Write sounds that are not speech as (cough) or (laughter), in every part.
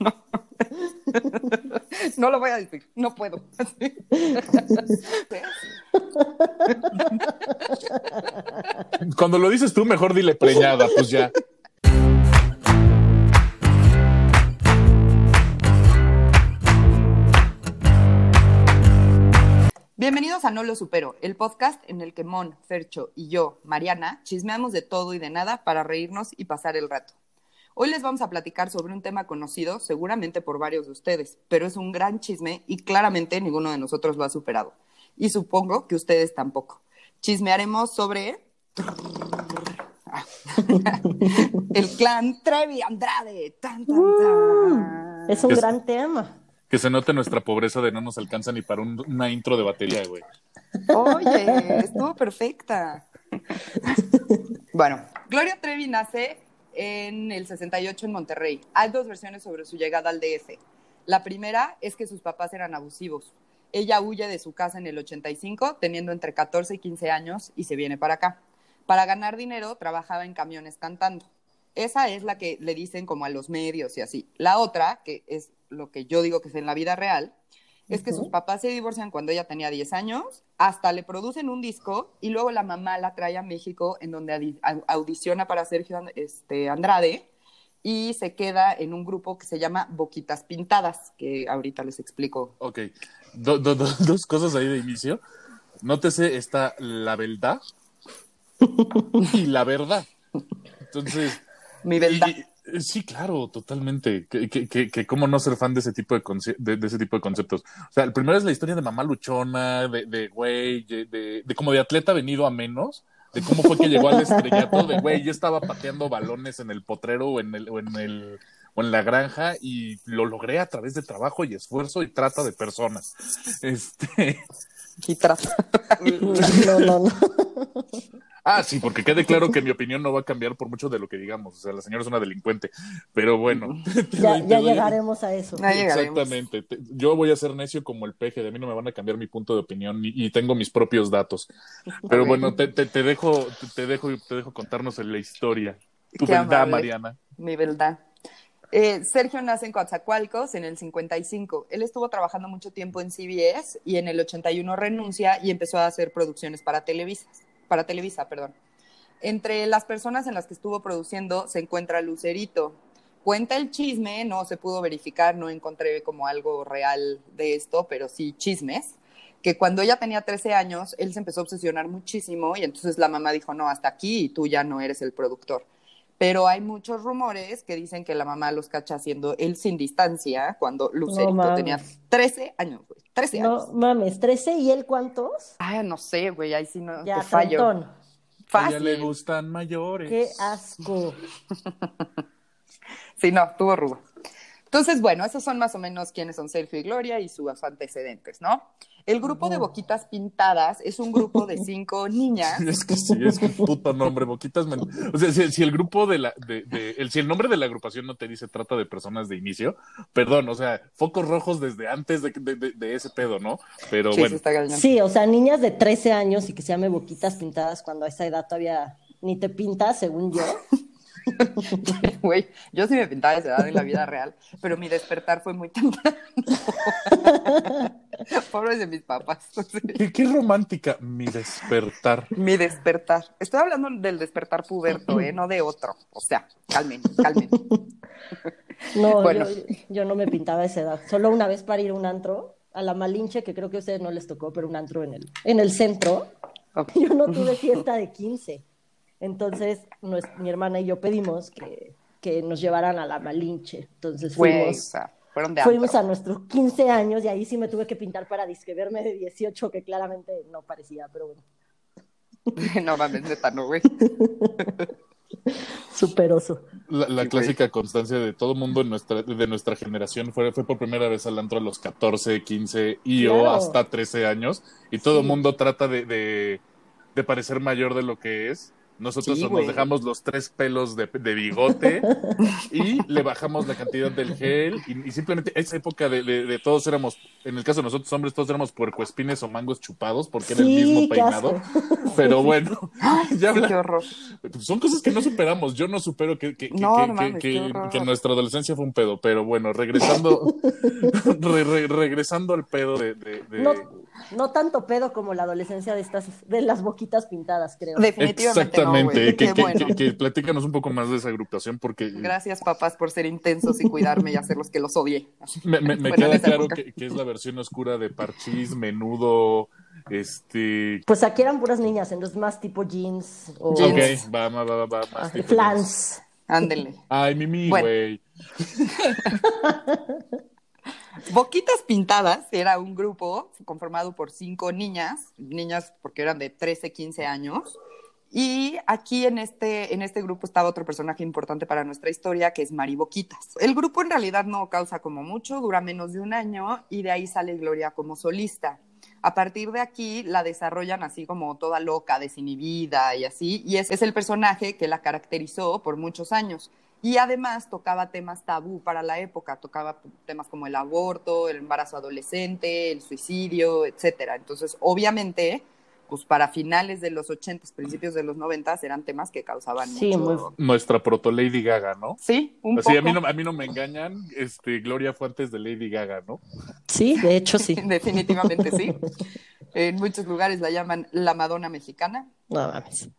No. (laughs) no lo voy a decir, no puedo. Cuando lo dices tú, mejor dile preñada, pues ya. Bienvenidos a No Lo Supero, el podcast en el que Mon, Fercho y yo, Mariana, chismeamos de todo y de nada para reírnos y pasar el rato. Hoy les vamos a platicar sobre un tema conocido seguramente por varios de ustedes, pero es un gran chisme y claramente ninguno de nosotros lo ha superado. Y supongo que ustedes tampoco. Chismearemos sobre (laughs) el clan Trevi Andrade. Tan, tan, tan. Es un Es- gran tema. Que se note nuestra pobreza de no nos alcanza ni para un- una intro de batería, güey. Oye, estuvo perfecta. Bueno, Gloria Trevi nace en el 68 en Monterrey. Hay dos versiones sobre su llegada al DF. La primera es que sus papás eran abusivos. Ella huye de su casa en el 85, teniendo entre 14 y 15 años, y se viene para acá. Para ganar dinero, trabajaba en camiones cantando. Esa es la que le dicen como a los medios y así. La otra, que es lo que yo digo que es en la vida real, es que sus papás se divorcian cuando ella tenía 10 años, hasta le producen un disco y luego la mamá la trae a México en donde audiciona para Sergio este, Andrade y se queda en un grupo que se llama Boquitas Pintadas, que ahorita les explico. Ok. Do- do- do- (laughs) dos cosas ahí de inicio. Nótese, está la verdad (laughs) y la verdad. Entonces, Mi verdad. y- sí, claro, totalmente. Que, que, que, que cómo no ser fan de ese tipo de, de, de ese tipo de conceptos. O sea, el primero es la historia de mamá luchona, de, de güey, de, de, de como de atleta venido a menos, de cómo fue que llegó al estrellato, de güey, yo estaba pateando balones en el potrero o en el, o en el o en la granja y lo logré a través de trabajo y esfuerzo y trata de personas. Este, Y trata. (laughs) No, no, no. (laughs) ah, sí, porque quede claro que mi opinión no va a cambiar por mucho de lo que digamos. O sea, la señora es una delincuente, pero bueno. (laughs) te Ya, doy- llegaremos a eso. Ya llegaremos. Exactamente. Te- Yo voy a ser necio como el peje, de mí no me van a cambiar mi punto de opinión y, y tengo mis propios datos. Pero bueno, te, te, te dejo, te, te dejo, te dejo contarnos la historia. Tu Qué verdad, amable. Mariana. Mi verdad. Eh, Sergio nace en Coatzacoalcos en el 55. Él estuvo trabajando mucho tiempo en CBS y en el 81 renuncia y empezó a hacer producciones para Televisa, para Televisa, perdón. Entre las personas en las que estuvo produciendo se encuentra Lucerito. Cuenta el chisme, no se pudo verificar, no encontré como algo real de esto, pero sí chismes, que cuando ella tenía 13 años, él se empezó a obsesionar muchísimo y entonces la mamá dijo, no, hasta aquí y tú ya no eres el productor. Pero hay muchos rumores que dicen que la mamá los cacha haciendo él sin distancia cuando Lucerito tenía 13 años, güey. 13 No años. mames, 13 y él cuántos? Ay, no sé, güey, ahí sí no Ya, te fallo. trentón. A ella le Fácil. gustan mayores. Qué asco. (laughs) Sí, no, tuvo rudo. Entonces, bueno, esos son más o menos quiénes son Sergio y Gloria y sus antecedentes, ¿no? El grupo de Boquitas Pintadas es un grupo de cinco (laughs) niñas. Es que sí, es que puto nombre, Boquitas. O sea, si, si el grupo de la, de, de- el, si el nombre de la agrupación no te dice trata de personas de inicio, perdón, o sea, focos rojos desde antes de, de- de- de ese pedo, ¿no? Pero Sí, sí bueno. Sí, o sea, niñas de 13 años y que se llame boquitas pintadas cuando a esa edad todavía ni te pintas, según yo. (laughs) (laughs) Güey, yo sí me pintaba de esa edad en la vida real, pero mi despertar fue muy temprano. (laughs) Pobres de mis papás. qué, qué romántica mi despertar. Mi despertar. Estoy hablando del despertar puberto, ¿eh? No de otro. O sea, calmen, calmen. (laughs) No, Bueno. yo, yo no me pintaba esa edad. Solo una vez para ir a un antro, a la Malinche, que creo que a ustedes no les tocó, pero un antro en el, en el centro. Yo no tuve fiesta de 15. Entonces, mi hermana y yo pedimos que, que nos llevaran a la Malinche. Entonces o fuimos, fueron de fuimos a nuestros 15 años y ahí sí me tuve que pintar para disque verme de 18, que claramente no parecía, pero bueno, (laughs) No mames, neta, no, güey. (laughs) súper oso. La, la Sí, clásica constancia de todo mundo en nuestra, de nuestra generación fue, fue por primera vez al antro a los 14, 15 y o Claro. hasta 13 años. Y todo el Sí. mundo trata de, de, de parecer mayor de lo que es. Nosotros Sí, nos dejamos los tres pelos de, de bigote (laughs) y le bajamos la cantidad del gel y, y simplemente esa época de, de- de todos éramos, en el caso de nosotros hombres, todos éramos puercoespines o mangos chupados porque era el mismo peinado. Pero (laughs) bueno, ya Sí, qué horror. son cosas que no superamos. Yo no supero que, que, que- No, que- no que- mames, que- qué horror. que nuestra adolescencia fue un pedo. Pero bueno, regresando, (laughs) re- re- regresando al pedo de, de- de- No, no tanto pedo como la adolescencia de estas, de las boquitas pintadas, creo. Definitivamente Exactamente. no, güey. que, Qué que- bueno. que- que platícanos un poco más de esa agrupación porque Gracias, papás, por ser intensos y cuidarme y hacer los que los odié. me, queda claro que, que es la versión oscura de Parchís, Menudo, este... Pues aquí eran puras niñas, entonces más tipo jeans o Jeans. Ok, va, va, va, va, va, más tipo- flans. Ándele. Ay, Mimi, Bueno. (laughs) Boquitas Pintadas era un grupo conformado por cinco niñas, niñas porque eran de 13, 15 años. Y aquí en este, en este grupo estaba otro personaje importante para nuestra historia, que es Mari Boquitas. El grupo en realidad no causa como mucho, dura menos de un año y de ahí sale Gloria como solista. A partir de aquí la desarrollan así como toda loca, desinhibida y así, y es, es el personaje que la caracterizó por muchos años. Y además tocaba temas tabú para la época, tocaba temas como el aborto, el embarazo adolescente, el suicidio, etcétera. Entonces, obviamente, pues para finales de los 80, principios de los 90 eran temas que causaban Sí, mucho. muy- Nuestra proto Lady Gaga, ¿no? Sí, un Así, poco. a mí, no, a mí no me engañan, este, Gloria fue antes de Lady Gaga, ¿no? Sí, de hecho sí. (laughs) Definitivamente sí. En muchos lugares la llaman la Madonna mexicana. No mames.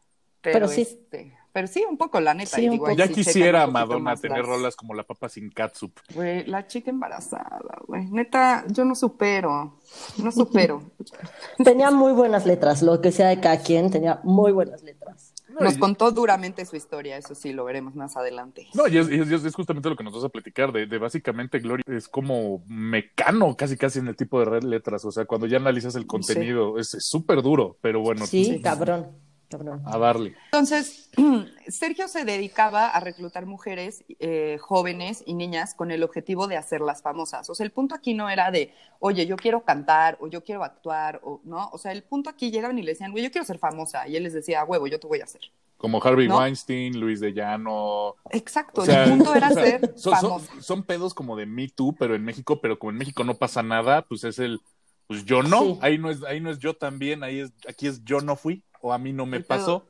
Pero, Pero sí. este, pero sí, un poco, la neta. Sí, y digo, Ya sí quisiera Madonna tener las- rolas como La Papa sin Catsup. Güey, la chica embarazada, güey. Neta, yo no supero. No supero. (laughs) Tenía muy buenas letras, lo que sea de cada quien, tenía muy buenas letras. Nos contó duramente su historia, eso sí, lo veremos más adelante. No, y es, y es- y es justamente lo que nos vas a platicar, de, de básicamente Gloria es como mecano casi casi en el tipo de red letras, o sea, cuando ya analizas el contenido, es es súper duro, pero bueno, Sí, sí. cabrón, cabrón. a darle. Entonces, (clears throat) Sergio se dedicaba a reclutar mujeres eh, jóvenes y niñas con el objetivo de hacerlas famosas. O sea, el punto aquí no era de, oye, yo quiero cantar o yo quiero actuar, o no. O sea, el punto aquí llegaban y le decían, güey, yo quiero ser famosa. Y él les decía, "A huevo, yo te voy a hacer. Como Harvey ¿No? Weinstein, Luis de Llano. Exacto, O sea, el punto era o sea, ser son, son- son pedos como de Me Too, pero en México, pero como en México no pasa nada, pues es el, pues yo no, Sí. ahí no es, ahí no es yo también, ahí es, aquí es yo no fui, o a mí no me pasó.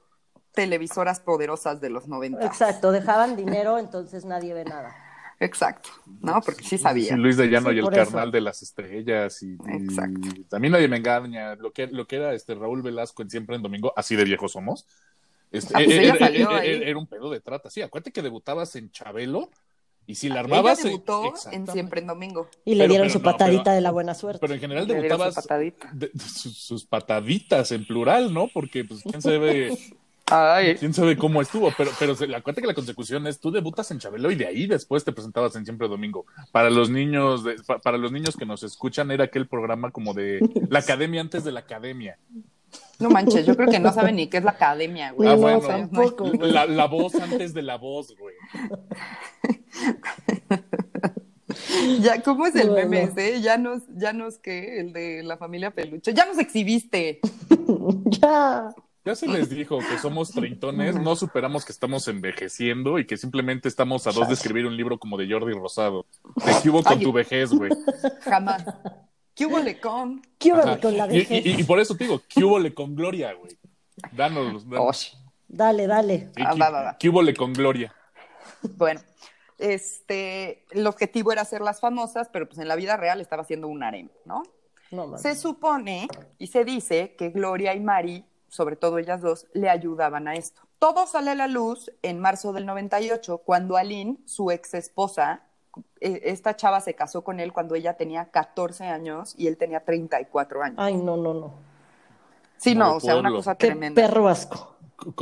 Televisoras poderosas de los 90. Exacto, dejaban dinero, entonces nadie ve nada. Exacto, ¿no? Porque sí sabía. Sí, Luis de Llano Sí, y el eso. carnal de las estrellas y, y Exacto. también nadie me engaña lo que lo que era este Raúl Velasco en Siempre en Domingo así de viejos somos este, Ah, pues era, era- salió era- ahí. era un pedo de trata sí acuérdate que debutabas en Chabelo y si la Ella armabas eh, debutó en. Siempre en Domingo. Y le Pero- dieron pero su no, patadita pero- de la buena suerte. pero en general Le dieron su debutabas patadita. de- de sus, sus pataditas en plural no porque pues quién sabe (laughs) Ay, quién sabe cómo estuvo pero pero se, acuérdate que la consecución es tú debutas en Chabelo y de ahí después te presentabas en Siempre Domingo para los niños de- pa- para los niños que nos escuchan era aquel programa como de la academia antes de la academia no manches, yo creo que no saben ni qué es la academia, güey. Ah, no, bueno. tampoco, güey. la, la (laughs) voz antes de la voz güey (laughs) Ya, ¿cómo es el Bueno. meme ese? Ya nos, ya nos, ¿qué? El de la familia peluche. Ya nos exhibiste. (laughs) ya. ya se les dijo que somos treintones, no superamos que estamos envejeciendo y que simplemente estamos a dos de escribir un libro como de Jordi Rosado. ¿De qué hubo con Ay. tu vejez, güey? Jamás. ¿Qué hubo con? ¿Qué hubo con la Y, vejez? y- y por eso te digo, ¿qué hubo con Gloria, güey? Danos, danos. Osh. Dale, dale. Ah, va, va, va. ¿Qué hubo con Gloria? Bueno, este, el objetivo era hacerlas famosas, pero pues en la vida real estaba haciendo un harem, ¿no? No, mames. Se supone y se dice que Gloria y Mari, sobre todo ellas dos, le ayudaban a esto. Todo sale a la luz en marzo del 98, cuando Aline, su ex esposa, esta chava se casó con él cuando ella tenía 14 años y él tenía 34 años. Ay, no, no, no. sí, como no, o sea, una cosa Qué tremenda. perro asco.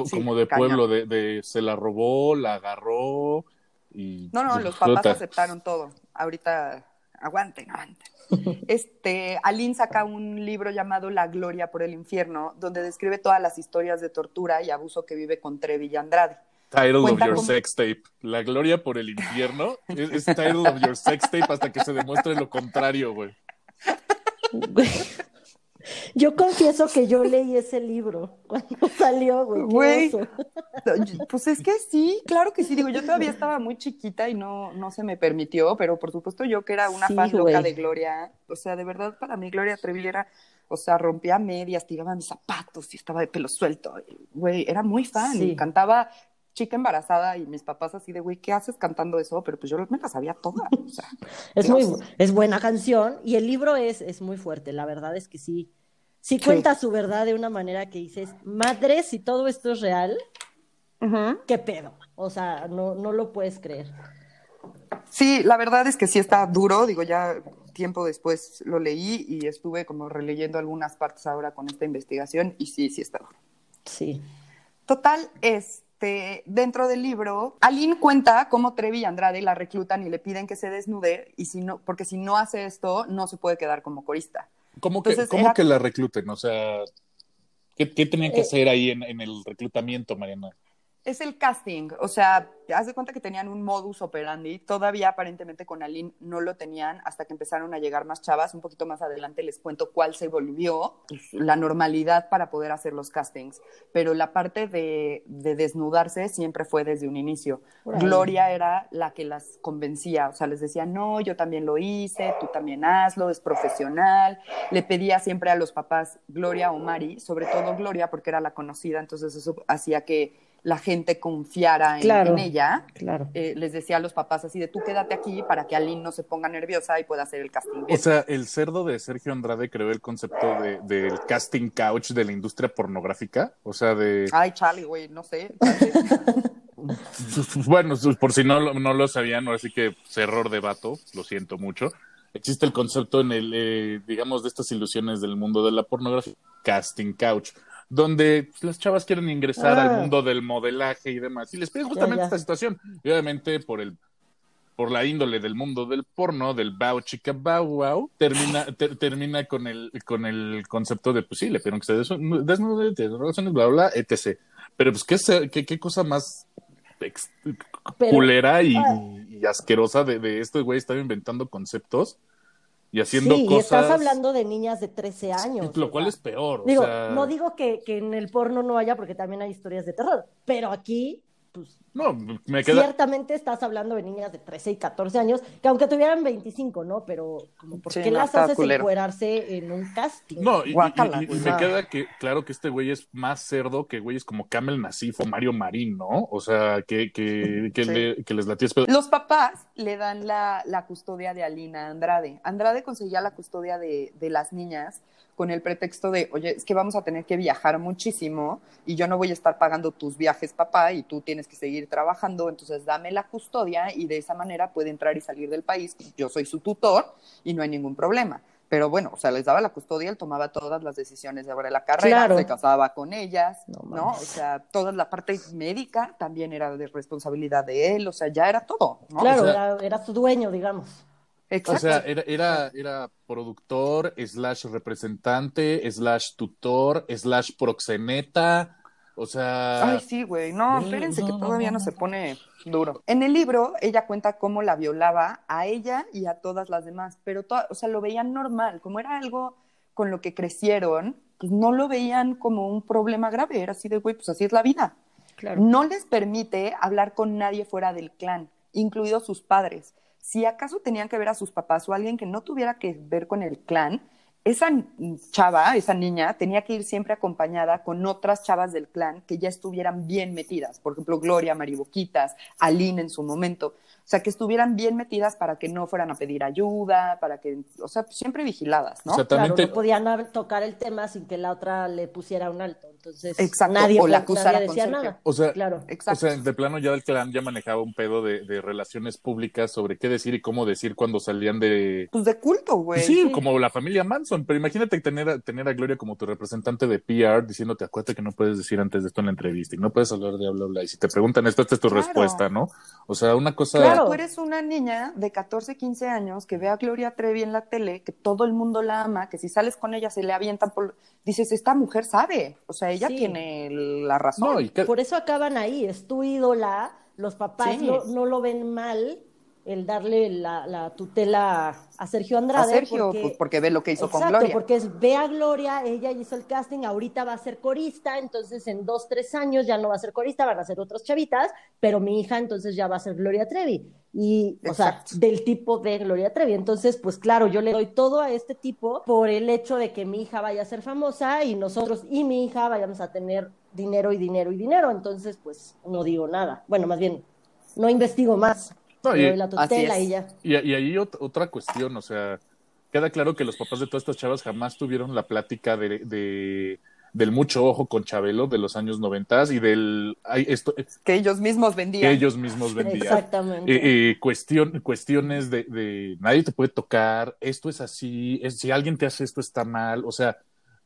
Sí, como de cañón. pueblo, de, de se la robó, la agarró y... No, no, los papás aceptaron todo. Ahorita, aguanten, aguanten. (laughs) Este, Aline saca un libro llamado La Gloria por el Infierno, donde describe todas las historias de tortura y abuso que vive con Trevi y Andrade. Title of your con- sex tape. La gloria por el infierno es, es title of your sex tape hasta que se demuestre lo contrario, güey. Yo confieso que yo leí ese libro cuando salió, güey. Pues es que sí, claro que sí. Digo, yo todavía estaba muy chiquita y no, no se me permitió, pero por supuesto yo que era una Sí, fan loca de Gloria, o sea, de verdad para mí Gloria Trevi era, o sea, rompía medias, tiraba mis zapatos y estaba de pelo suelto. Güey, era muy fan. Sí. Cantaba chica embarazada y mis papás así de, güey, ¿qué haces cantando eso? Pero pues yo me la sabía toda. O sea, (laughs) Es muy, es buena canción y el libro es, es muy fuerte, la verdad es que sí. Sí cuenta su verdad de una manera que dices, madre, si todo esto es real. ¿qué pedo? O sea, no, no lo puedes creer. Sí, la verdad es que sí está duro, digo, ya tiempo después lo leí y estuve como releyendo algunas partes ahora con esta investigación y sí, sí está duro. Sí. Total, este, dentro del libro, Aline cuenta cómo Trevi y Andrade la reclutan y le piden que se desnude y si no, porque si no hace esto, no se puede quedar como corista. ¿Cómo, que, Entonces, cómo era- que la recluten? O sea, ¿qué, qué tenían que Eh, hacer ahí en, en el reclutamiento, Mariana? Es el casting, o sea, haz de cuenta que tenían un modus operandi, todavía aparentemente con Aline no lo tenían hasta que empezaron a llegar más chavas, un poquito más adelante les cuento cuál se volvió la normalidad para poder hacer los castings, pero la parte de, de desnudarse siempre fue desde un inicio. Gloria era la que las convencía, o sea, les decía, no, yo también lo hice, tú también hazlo, es profesional, le pedía siempre a los papás Gloria o Mari, sobre todo Gloria porque era la conocida, entonces eso hacía que la gente confiara en, Claro. en ella. Claro. Eh, les decía a los papás así de tú quédate aquí para que Aline no se ponga nerviosa y pueda hacer el casting. O sea, el cerdo de Sergio Andrade creó el concepto de, del casting couch de la industria pornográfica. O sea, de. Ay, Charlie, güey, no sé. (laughs) Bueno, por si no, lo- no lo sabían, ahora sí que es error de vato, lo siento mucho. Existe el concepto en el, eh, digamos, de estas ilusiones del mundo de la pornografía, casting couch, donde pues, las chavas quieren ingresar Ah. al mundo del modelaje y demás. Y les piden justamente ya. esta situación. Y obviamente por el por la índole del mundo del porno, del bao chica bao wow, termina, ter- termina con el, con el concepto de, pues sí, le pidieron que se des- desnude, relaciones, bla, bla, etc. Pero pues, ¿qué, qué, qué cosa más ex- Pero- culera y, ah. y asquerosa de, de esto, güey, estaba inventando conceptos y haciendo sí, y cosas. estás hablando de niñas de 13 años. Lo o cual sea. es peor. Digo, o sea, no digo que, que en el porno no haya, porque también hay historias de terror, pero aquí, pues, No, me queda. ciertamente estás hablando de niñas de 13 y 14 años, que aunque tuvieran 25, ¿no? Pero, como, ¿por Sí, qué no, las haces culero. encuerarse en un casting? No, y, y- Guácala, y- y güey. me queda que, claro que este güey es más cerdo que güeyes como Camel Nasif o Mario Marín, ¿no? O sea, que, que, que, Sí. le- que les pedo. Los papás le dan la, la custodia de Alina Andrade. Andrade conseguía la custodia de, de las niñas con el pretexto de, oye, es que vamos a tener que viajar muchísimo y yo no voy a estar pagando tus viajes, papá, y tú tienes que seguir trabajando, entonces dame la custodia y de esa manera puede entrar y salir del país. Yo soy su tutor y no hay ningún problema. Pero bueno, o sea, les daba la custodia, él tomaba todas las decisiones sobre la carrera, Claro. se casaba con ellas, No ¿no? O sea, toda la parte médica también era de responsabilidad de él, o sea, ya era todo, ¿no? Claro, o sea- era, era su dueño, digamos. Exacto. O sea, era, era, era productor, slash representante, slash tutor, slash proxeneta. O sea, Ay, sí, güey. No, No, espérense que todavía no, no, no. se pone duro. En el libro, ella cuenta cómo la violaba a ella y a todas las demás, pero, to- o sea, lo veían normal, como era algo con lo que crecieron, pues no lo veían como un problema grave, era así de, güey, pues así es la vida. Claro. No les permite hablar con nadie fuera del clan, incluidos sus padres. Si acaso tenían que ver a sus papás o alguien que no tuviera que ver con el clan, esa chava, esa niña, tenía que ir siempre acompañada con otras chavas del clan que ya estuvieran bien metidas. Por ejemplo, Gloria, Mariboquitas, Aline en su momento. O sea, que estuvieran bien metidas para que no fueran a pedir ayuda, para que, o sea, siempre vigiladas, ¿no? O sea, también Claro, te- no podían tocar el tema sin que la otra le pusiera un alto. Entonces, Exacto, nadie, o la nadie acusara con decía nada. o sea, Claro. Exacto. O sea, de plano ya el clan ya manejaba un pedo de, de relaciones públicas sobre qué decir y cómo decir cuando salían de... pues de culto, güey. sí, sí. como la familia Manson, pero imagínate tener a, tener a Gloria como tu representante de PR diciéndote, acuérdate que no puedes decir antes de esto en la entrevista y no puedes hablar de bla, bla, bla. Y si te preguntan esto, esta es tu Claro. respuesta, ¿no? O sea, una cosa... Claro. Tú eres una niña de 14, 15 años que ve a Gloria Trevi en la tele, que todo el mundo la ama, que si sales con ella se le avientan por... Dices, esta mujer sabe, o sea, ella Sí. tiene la razón. No, y que- Por eso acaban ahí, es tu ídola, los papás Sí. no, no lo ven mal, el darle la, la tutela a Sergio Andrade. A Sergio, porque, pues porque ve lo que hizo exacto, con Gloria. porque es, ve a Gloria, ella hizo el casting, ahorita va a ser corista, entonces en dos, tres años ya no va a ser corista, van a ser otras chavitas, pero mi hija entonces ya va a ser Gloria Trevi. Y, o sea, del tipo de Gloria Trevi. Entonces, pues claro, yo le doy todo a este tipo por el hecho de que mi hija vaya a ser famosa y nosotros y mi hija vayamos a tener dinero y dinero y dinero. Entonces, pues no digo nada. Bueno, más bien, no investigo más. No, y- la tutela ya. Y, y ahí ot- otra cuestión, o sea, queda claro que los papás de todas estas chavas jamás tuvieron la plática de, de- del mucho ojo con Chabelo de los años noventas y del ay, esto Que ellos mismos vendían. que ellos mismos vendían. Exactamente. Eh, eh, cuestión, cuestiones de, de nadie te puede tocar, esto es así, es- si alguien te hace esto está mal, o sea,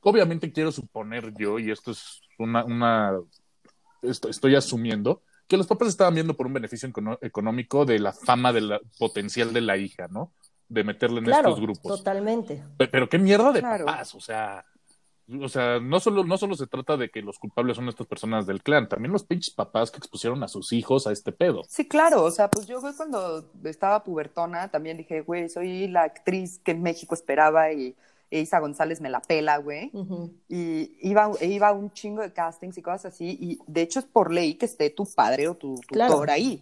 obviamente quiero suponer yo, y esto es una, una esto- estoy asumiendo, que los papás estaban viendo por un beneficio econo- económico de la fama de la, potencial de la hija, ¿no? De meterle en claro, estos grupos. totalmente. Pe- Pero qué mierda de Claro. papás, o sea, o sea, no solo, no solo se trata de que los culpables son estas personas del clan, también los pinches papás que expusieron a sus hijos a este pedo. Sí, claro, o sea, pues yo güey, cuando estaba pubertona también dije, güey, soy la actriz que México esperaba y Isa González me la pela, güey. Y iba, e iba a un chingo de castings y cosas así, y de hecho es por ley que esté tu padre o tu tutor Claro. ahí.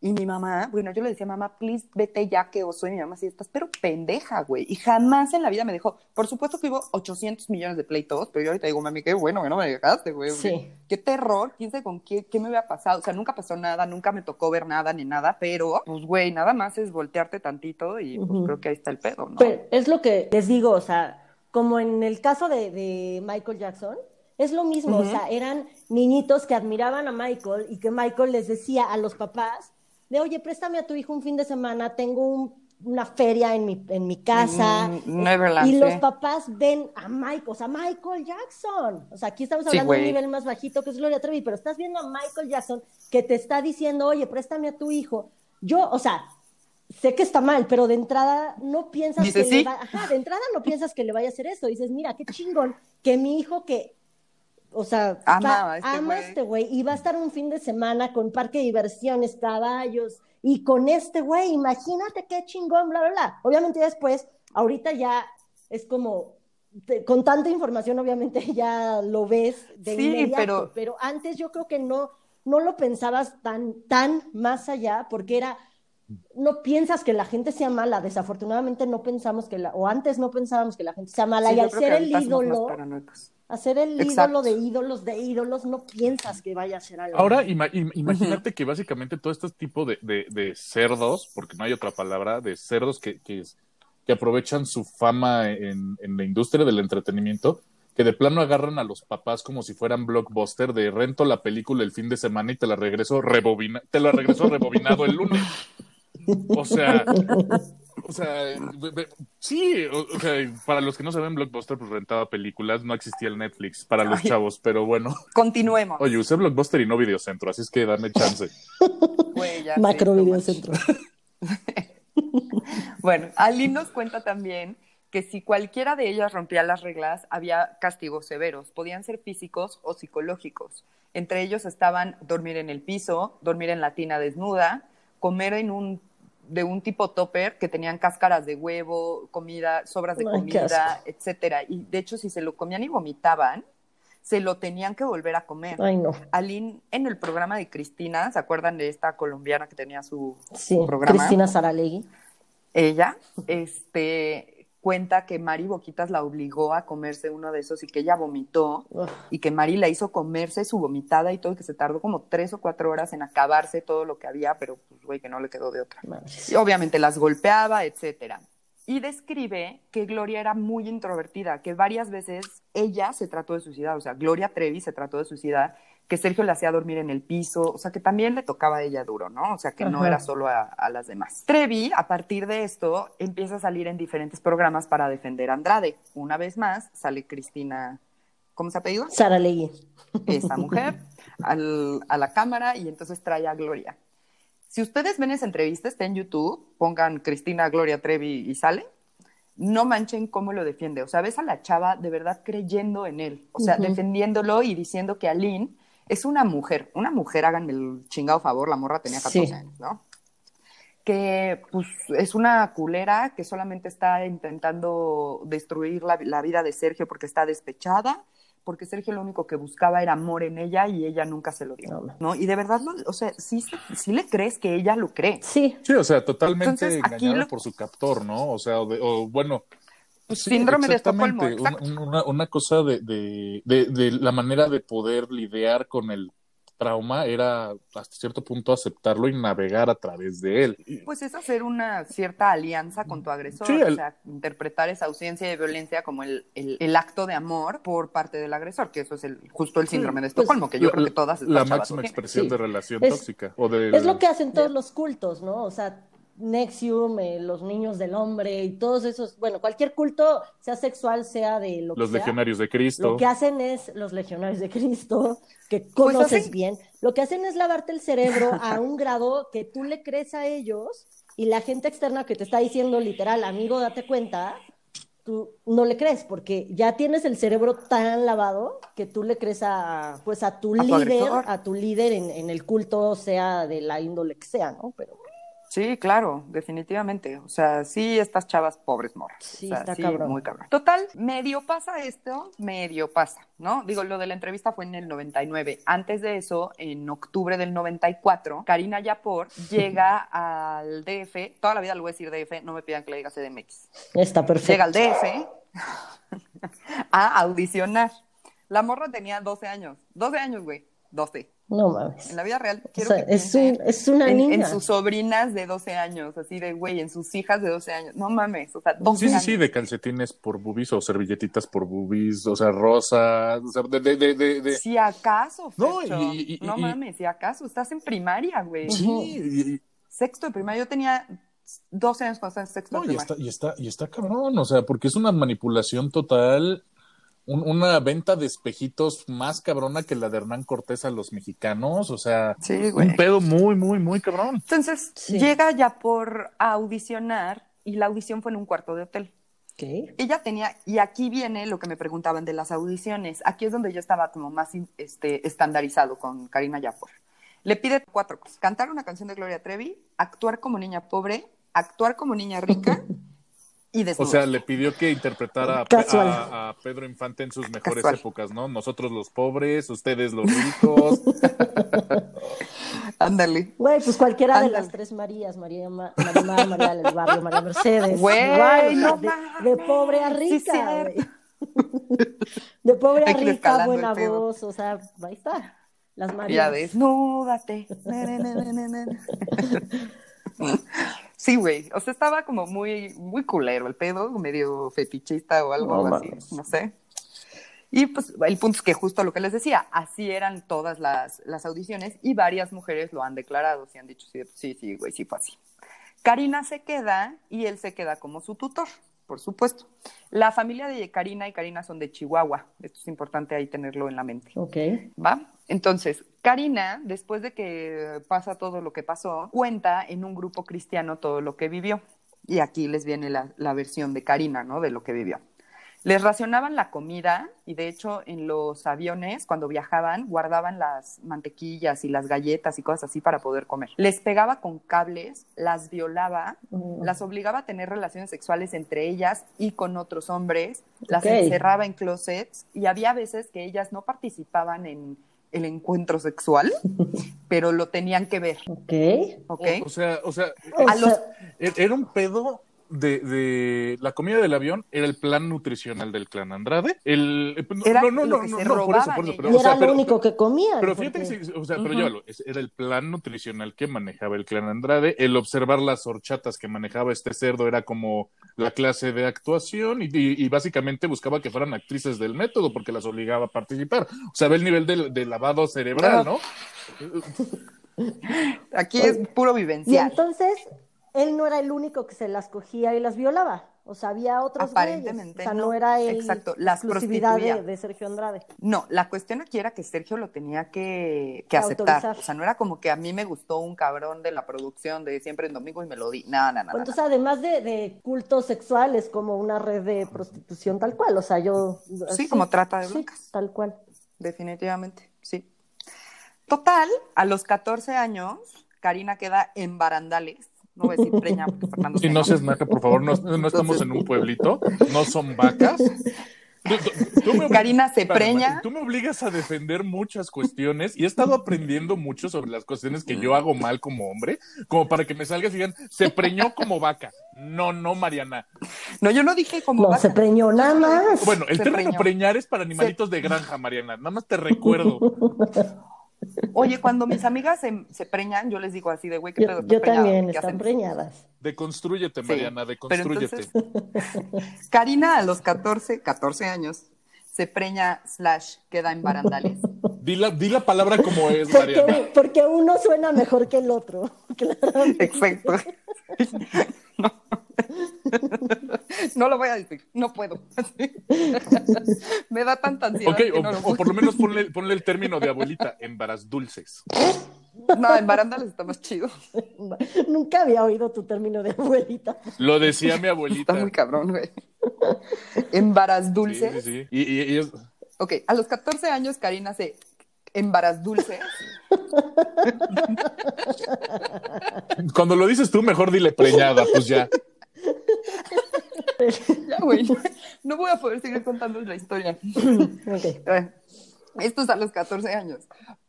Y mi mamá, bueno, yo le decía, mamá, please, vete ya que oso. Y mi mamá así, estás pero pendeja, güey. Y jamás en la vida me dejó. Por supuesto que hubo 800 millones de pleitos, pero yo ahorita digo, mami, qué bueno que no me dejaste, güey. Sí. Qué terror, quién sabe con qué, qué me había pasado. O sea, nunca pasó nada, nunca me tocó ver nada ni nada, pero, pues, güey, nada más es voltearte tantito y pues, creo que ahí está el pedo, ¿no? Pero es lo que les digo, o sea, como en el caso de, de Michael Jackson, es lo mismo, o sea, eran niñitos que admiraban a Michael y que Michael les decía a los papás de, oye, préstame a tu hijo un fin de semana, tengo un- una feria en mi, en mi casa. Mm, Neverland, y los papás ven a Michael, o sea, Michael Jackson. O sea, aquí estamos Sí, hablando de un nivel más bajito que es Gloria Trevi, pero estás viendo a Michael Jackson que te está diciendo, oye, préstame a tu hijo. Yo, o sea, sé que está mal, pero de entrada no piensas que sí. le va, ajá, de entrada no piensas que le vaya a hacer eso. Dices, mira, qué chingón que mi hijo que, o sea, Ama a este ama güey. este güey y va a estar un fin de semana con parque de diversiones, caballos y con este güey, imagínate qué chingón, bla, bla, bla. Obviamente después, ahorita ya es como te- con tanta información, obviamente (laughs) ya lo ves de Sí, inmediato, pero- pero antes yo creo que no, no lo pensabas tan, tan más allá, porque era, no piensas que la gente sea mala, desafortunadamente no pensamos que la, o antes no pensábamos que la gente sea mala, Sí, y al ser el ídolo. Hacer el Exacto. ídolo de ídolos de ídolos, no piensas que vaya a ser algo. Ahora, ima- im- imagínate que básicamente todo este tipo de, de- de cerdos, porque no hay otra palabra, de cerdos que, que, que aprovechan su fama en, en la industria del entretenimiento, que de plano agarran a los papás como si fueran blockbuster de rento la película el fin de semana y te la regreso rebobina, te la regreso rebobinado el lunes. O sea, o sea, sí, o, o sea, para los que no saben, Blockbuster pues rentaba películas, no existía el Netflix para los Ay. chavos, pero bueno. Continuemos. Oye, usé Blockbuster y no Videocentro, así es que dame chance. Güey, ya sé, Macro videocentro. (laughs) Bueno, Aline nos cuenta también que si cualquiera de ellas rompía las reglas, había castigos severos. Podían ser físicos o psicológicos. Entre ellos estaban dormir en el piso, dormir en la tina desnuda, comer en un de un tipo topper que tenían cáscaras de huevo, comida, sobras de Ay, comida, etcétera. Y de hecho, si se lo comían y vomitaban, se lo tenían que volver a comer. Ay, no. Aline, en el programa de Cristina, ¿se acuerdan de esta colombiana que tenía su Sí, programa? Cristina Saralegui. ella, este, cuenta que Mari Boquitas la obligó a comerse uno de esos y que ella vomitó Uf, y que Mari la hizo comerse su vomitada y todo, y que se tardó como tres o cuatro horas en acabarse todo lo que había, pero pues, güey, que no le quedó de otra. Y obviamente las golpeaba, etcétera. Y describe que Gloria era muy introvertida, que varias veces ella se trató de suicidar, o sea, Gloria Trevi se trató de suicidar, que Sergio le hacía dormir en el piso, o sea, que también le tocaba a ella duro, ¿no? O sea, que no era solo a, a las demás. Trevi, a partir de esto, empieza a salir en diferentes programas para defender a Andrade. Una vez más, sale Cristina, ¿cómo se apellida? Saralegui. esta mujer al- a la cámara y entonces trae a Gloria. Si ustedes ven esa entrevista, está en YouTube, pongan Cristina Gloria Trevi y sale. No manchen cómo lo defiende. O sea, ves a la chava de verdad creyendo en él. O sea, defendiéndolo y diciendo que Aline es una mujer. Una mujer, háganme el chingado favor, la morra tenía 14 Sí. años, ¿no? que pues es una culera que solamente está intentando destruir la, la vida de Sergio porque está despechada porque Sergio lo único que buscaba era amor en ella y ella nunca se lo dio, No. Y de verdad, lo- o sea, sí, se- sí le crees que ella lo cree. Sí, Sí, o sea, totalmente Entonces, aquí engañado lo- por su captor, ¿no? O sea, o, de- o, bueno. Pues sí, Síndrome de exactamente. Estocolmo, Una- exacto. Una, una cosa de, de, de, de la manera de poder lidiar con el trauma era hasta cierto punto aceptarlo y navegar a través de él. Pues es hacer una cierta alianza con tu agresor, Sí, o sea, interpretar esa ausencia de violencia como el, el, el acto de amor por parte del agresor, que eso es el, justo el síndrome de pues, Estocolmo, que yo la- creo que todas La máxima tienen. expresión Sí. de relación Es- tóxica. O de, es lo que hacen todos los cultos, ¿no? O sea, Nexium, eh, los niños del hombre y todos esos, bueno, cualquier culto, sea sexual, sea de lo que Los sea, legionarios de Cristo. Lo que hacen es, los legionarios de Cristo, que Pues conoces hacen- bien, lo que hacen es lavarte el cerebro a (laughs) un grado que tú le crees a ellos y la gente externa que te está diciendo literal, amigo, date cuenta, tú no le crees porque ya tienes el cerebro tan lavado que tú le crees a, pues a tu A líder, a tu líder en, en el culto, sea de la índole que sea, ¿no? Pero Sí, claro, definitivamente. O sea, sí, estas chavas pobres morras. Sí, O sea, está cabrón. Muy cabrón. Total, medio pasa esto, medio pasa, ¿no? Digo, lo de la entrevista fue en el 99. Antes de eso, en octubre del 94, Karina Yapor (laughs) llega al DF. Toda la vida le voy a decir DF, no me pidan que le diga CDMX. está perfecto. Llega al DF (laughs) a audicionar. La morra tenía 12 años. 12 años, güey. 12. No mames. En la vida real, O quiero sea, que es, un- es una en, en sus sobrinas de 12 años, así de, güey, en sus hijas de 12 años. No mames, o sea, 12 Sí, sí, años. sí, de calcetines por bubis o servilletitas por bubis, o sea, rosas, o sea, de, de, de, de- de- Si acaso, No, y- y- no y- mames, si acaso, estás en primaria, güey. Sí, y- y- Sexto de primaria, yo tenía 12 años cuando estaba en sexto no, de y primaria. está, y está, y está cabrón, o sea, porque es una manipulación total, un- una venta de espejitos más cabrona que la de Hernán Cortés a los mexicanos, o sea, Sí, güey. un pedo muy, muy, muy cabrón. Entonces, Sí. llega ya por audicionar y la audición fue en un cuarto de hotel. ¿Qué? Ella tenía, y aquí viene lo que me preguntaban de las audiciones. Aquí es donde yo estaba como más este, estandarizado con Karina Yapor. Le pide cuatro cosas: cantar una canción de Gloria Trevi, actuar como niña pobre, actuar como niña rica (laughs) y O sea, le pidió que interpretara a, Casual. a- a Pedro Infante en sus mejores Casual. épocas, ¿no? Nosotros los pobres, ustedes los ricos. (laughs) Ándale. Güey, pues cualquiera de las tres Marías, María, Ma- María, María del Barrio, María Mercedes. Güey, Igual, o sea, no de, de pobre a rica. De pobre a rica, buena voz, o sea, ahí está. Las Ya Marías. na, na. (laughs) Sí, güey. O sea, estaba como muy, muy culero el pedo, medio fetichista o algo No así, no sé. Y pues el punto es que justo lo que les decía, así eran todas las, las audiciones y varias mujeres lo han declarado, sí han dicho, sí, sí, sí, güey, sí fue así. Karina se queda y él se queda como su tutor, por supuesto. La familia de Karina y Karina son de Chihuahua, esto es importante ahí tenerlo en la mente. Ok. ¿Va? Entonces, Karina, después de que pasa todo lo que pasó, cuenta en un grupo cristiano todo lo que vivió. Y aquí les viene la, la versión de Karina, ¿no? De lo que vivió. Les racionaban la comida y de hecho en los aviones cuando viajaban guardaban las mantequillas y las galletas y cosas así para poder comer. Les pegaba con cables, las violaba, Mm. las obligaba a tener relaciones sexuales entre ellas y con otros hombres, las encerraba en closets y había veces que ellas no participaban en el encuentro sexual, (laughs) pero lo tenían que ver, Ok. ¿ok? O, o sea, o sea, O sea, los- er- era un pedo de, de la comida del avión, era el plan nutricional del clan Andrade. El, eh, no, Era no, no, lo no, que no, se no, por eso, por eso, pero, y o era sea, lo pero- único que comían. Pero porque- fíjate, que o sea, pero Ujú. llévalo, es- era el plan nutricional que manejaba el clan Andrade, el observar las horchatas que manejaba este cerdo era como la clase de actuación y, y- y básicamente buscaba que fueran actrices del método porque las obligaba a participar. O sea, ve el nivel de, de lavado cerebral, ¿no? (laughs) Aquí es puro Y vivencial. entonces, él no era el único que se las cogía y las violaba. O sea, había otros Aparentemente güeyes. O sea, no. no, era él Exacto, las exclusividad de, Sergio Andrade. No, la cuestión aquí era que Sergio lo tenía que, que aceptar. Autorizar. O sea, no era como que a mí me gustó un cabrón de la producción de siempre en domingo y me lo di. No, no, no. no, Entonces, además de, de culto sexual, es como una red de prostitución tal cual. O sea, yo. Sí, como trata de sí, blancas. tal cual. Definitivamente, sí. Total, a los 14 años, Karina queda en barandales No voy a decir preña porque Fernando se no seas naca, por favor, no, no estamos en un pueblito, no son vacas. Tú- tú- tú me- Karina se preña. Tú me obligas a defender muchas cuestiones y he estado aprendiendo mucho sobre las cuestiones que yo hago mal como hombre, como para que me salgas y digan, se preñó como vaca. No, no, Mariana. No, yo no dije como No, vaca. se preñó nada más. Bueno, el Se término preñó. preñar es para animalitos de granja, Mariana. Nada más te (laughs) recuerdo. Oye, cuando mis amigas se, se preñan, yo les digo así de, güey, ¿qué Yo, pedo? yo ¿Estás preñado? también, ¿Qué están hacen? preñadas. Deconstrúyete, Sí, Mariana, pero deconstrúyete. entonces- Karina a los 14, 14 años se preña slash queda en barandales. Di la, di la palabra como es, Mariana. Porque, porque uno suena mejor que el otro. (laughs) Claramente. Exacto. (laughs) No. Lo voy a decir, no puedo. Me da tanta ansiedad. Ok, que o, no, lo o puedo. por lo menos ponle, ponle el término de abuelita, embaraz dulces. No, en barandales está más chido. Nunca había oído tu término de abuelita. Lo decía mi abuelita. Está muy cabrón, güey. Embaraz Sí, dulces. sí, sí. Y, y- y es- Ok, a los 14 años Karina se embaraz dulces. cuando lo dices tú, mejor dile preñada, pues ya. (laughs) Ya, güey. No voy a poder seguir contando la historia. (laughs) Esto es a los 14 años.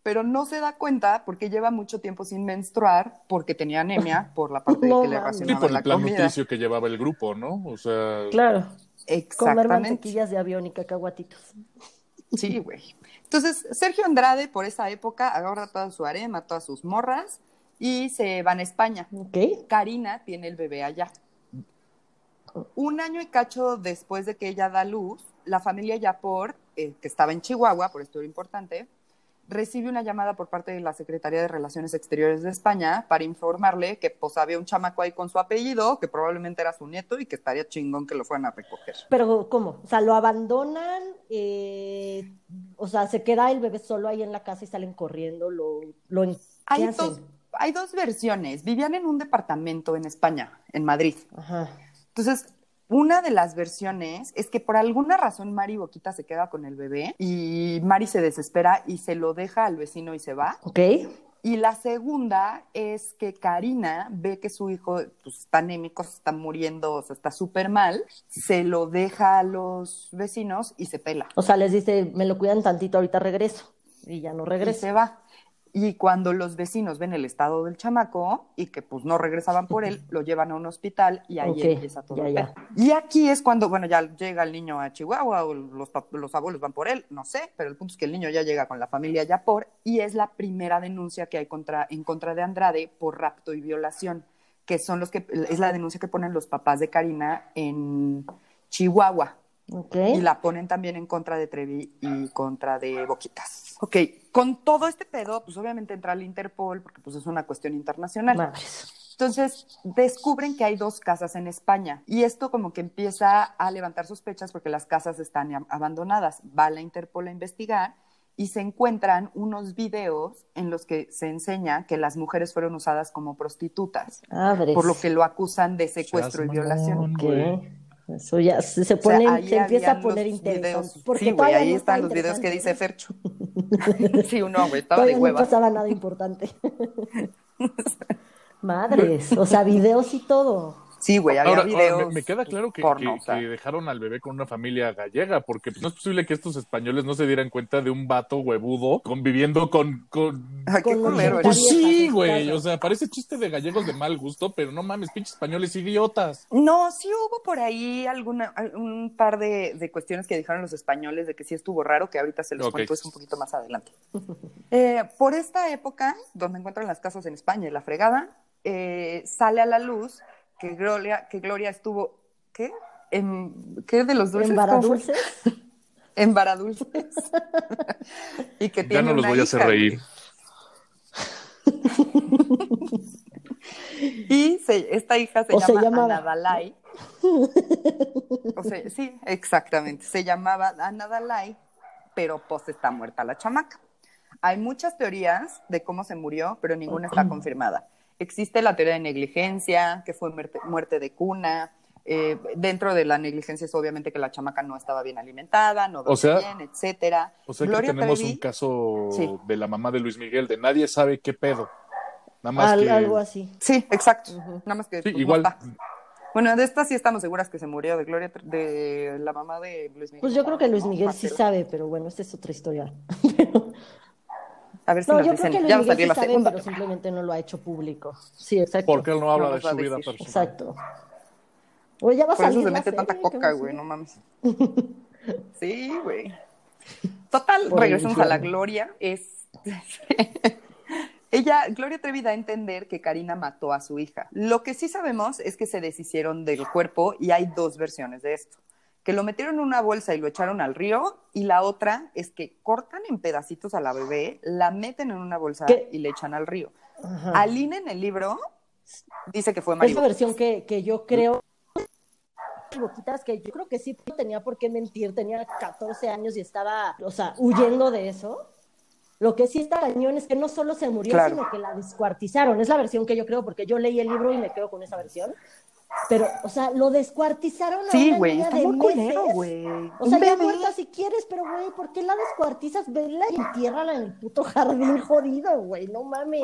Pero no se da cuenta porque lleva mucho tiempo sin menstruar, porque tenía anemia por la parte No de que le mames. Sí, por la el plan comida. nutricio que llevaba el grupo, ¿no? O sea, Claro. Comer Exactamente. mantequillas de avión y cacahuatitos. Sí, güey. Entonces, Sergio Andrade, por esa época, agarra toda su harema, todas sus morras y se van a España. Ok. Karina tiene el bebé allá. Un año y cacho después de que ella da luz, la familia Yapor, eh, que estaba en Chihuahua, por esto era importante, recibe una llamada por parte de la Secretaría de Relaciones Exteriores de España para informarle que pues había un chamaco ahí con su apellido, que probablemente era su nieto y que estaría chingón que lo fueran a recoger. Pero, ¿cómo? O sea, lo abandonan, eh, o sea, se queda el bebé solo ahí en la casa y salen corriendo, lo, lo ¿qué Hay hacen? dos, hay dos versiones. Vivían en un departamento en España, en Madrid. Ajá. Entonces, una de las versiones es que por alguna razón Mari Boquita se queda con el bebé y Mari se desespera y se lo deja al vecino y se va. Ok. Y la segunda es que Karina ve que su hijo pues, está anémico, se está muriendo, o sea, está súper mal, se lo deja a los vecinos y se pela. O sea, les dice, me lo cuidan tantito, ahorita regreso. Y ya no Y regresa. se va. Y cuando los vecinos ven el estado del chamaco y que pues no regresaban por él, lo llevan a un hospital y ahí empieza todo. ya, el ya. Y aquí es cuando, bueno, ya llega el niño a Chihuahua o los, pap- los abuelos van por él, no sé, pero el punto es que el niño ya llega con la familia Yapor y es la primera denuncia que hay contra, en contra de Andrade por rapto y violación, que son los que, es la denuncia que ponen los papás de Karina en Chihuahua. Y la ponen también en contra de Trevi y contra de Boquitas. Ok, con todo este pedo, pues obviamente entra el Interpol, porque pues es una cuestión internacional. Madres. Entonces, descubren que hay dos casas en España y esto como que empieza a levantar sospechas porque las casas están abandonadas. Va la Interpol a investigar y se encuentran unos videos en los que se enseña que las mujeres fueron usadas como prostitutas, Madres. por lo que lo acusan de secuestro y violación. güey. Eso ya se, se O sea, pone, ahí se empieza a poner interesante. Porque sí, güey, ahí no están está los videos que dice. Fercho. (laughs) sí, no, güey, estaba de Todavía no hueva. pasaba nada importante. (laughs) Madres, o sea, videos y todo. Sí, güey, había Ahora, ahora, videos. me, me queda claro que, porno, que- o sea. que dejaron al bebé con una familia gallega, porque pues, no es posible que estos españoles no se dieran cuenta de un vato huevudo conviviendo con... con... (laughs) Qué con culero los. Pues sí, güey, o sea, parece chiste de gallegos de mal gusto, pero no mames, pinches españoles idiotas. No, sí hubo por ahí alguna, un par de, de cuestiones que dijeron los españoles de que sí estuvo raro, que ahorita se los Ok. cuento es un poquito más adelante. Eh, por esta época, donde encuentran las casas en España y la fregada, eh, sale a la luz que Gloria, que Gloria estuvo, ¿qué? En, ¿Qué de los dulces? (laughs) ¿En. Varadulces? En Varadulces. (laughs) y que Ya tiene no los voy a hacer reír. (laughs) Y se- esta hija se O se llama llamaba. Anadalai. O sea, sí, exactamente. Se llamaba Anadalai, pero pues está muerta la chamaca. Hay muchas teorías de cómo se murió, pero ninguna está confirmada. Existe la teoría de negligencia, que fue muerte, muerte de cuna. Eh, dentro de la negligencia es obviamente que la chamaca no estaba bien alimentada, no dormía sea- bien, etcétera. O sea Gloria que tenemos Trevi- un caso Sí. de la mamá de Luis Miguel, de nadie sabe qué pedo. Nada más Al- que... Algo así. Sí, exacto. Nada más que Sí, pues, igual. Bueno, de esta sí estamos seguras que se murió, de Gloria, de la mamá de Luis Miguel. Pues yo creo que Luis ¿no? Miguel sí Marcelo. sabe, pero bueno, esta es otra historia. (laughs) Pero- A ver si no, nos yo dicen, creo que ya va a salir sí la sabe, segunda. pero simplemente no lo ha hecho público. Sí, exacto. Porque él no habla No de su a vida decir. personal. Exacto. Oye, ya va a Por eso salir se la mete tanta coca, ¿qué güey, a no mames. (laughs) Sí, güey. Total, Por regresamos a la. Gloria. Es... (laughs) Ella, Gloria Trevi da a entender que Karina mató a su hija. Lo que sí sabemos es que se deshicieron del cuerpo y hay dos versiones de esto. Que lo metieron en una bolsa y lo echaron al río y la otra es que cortan en pedacitos a la bebé, la meten en una bolsa ¿Qué? y le echan al río. Ajá. Aline en el libro dice que fue Es la versión que, que yo creo. Boquitas, que yo creo que sí no tenía por qué mentir, tenía 14 años y estaba, o sea, huyendo de eso. Lo que sí está cañón es que no solo se murió, Claro. sino que la descuartizaron. Es la versión que yo creo, porque yo leí el libro y me quedo con esa versión. Pero, o sea, lo descuartizaron a Sí, una güey, niña está de muy meses. culero, güey. O sea, ya muerta si quieres, pero güey, ¿por qué la descuartizas? Vela y entiérrala en el puto jardín (laughs) jodido, güey, no mames.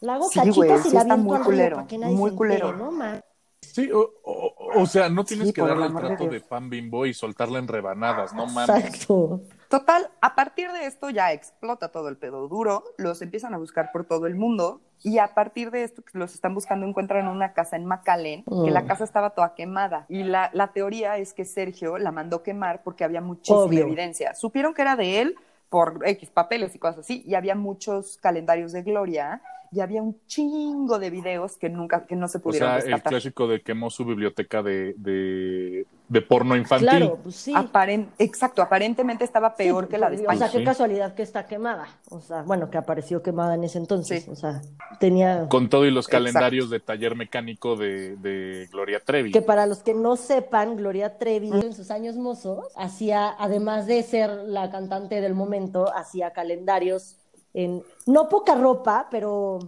La hago Sí, cachitos y sí la muy al río culero, para que nadie muy se culero. entere, no mames. Sí, o, o- o sea, no tienes Sí, que darle el de trato de, Dios. pan bimbo y soltarla en rebanadas, no mames. Exacto. Total, a partir de esto ya explota todo el pedo duro, los empiezan a buscar por todo el mundo y a partir de esto que los están buscando encuentran una casa en McAllen, que Mm. la casa estaba toda quemada y la, la teoría es que Sergio la mandó quemar porque había muchísima Obvio. evidencia. Supieron que era de él por X papeles y cosas así y había muchos calendarios de Gloria y había un chingo de videos que nunca, que no se O pudieron sea, el clásico de quemó su biblioteca de, de, de porno infantil. Claro, pues sí. Aparen- Exacto, aparentemente estaba peor Sí, que la de O España. sea, qué Sí. casualidad que está quemada. O sea, bueno, que apareció quemada en ese entonces. Sí. O sea, tenía. Con todo y los Exacto. calendarios de taller mecánico de, de Gloria Trevi. Que para los que no sepan, Gloria Trevi en sus años mozos hacía, además de ser la cantante del momento, hacía calendarios en no poca ropa, pero o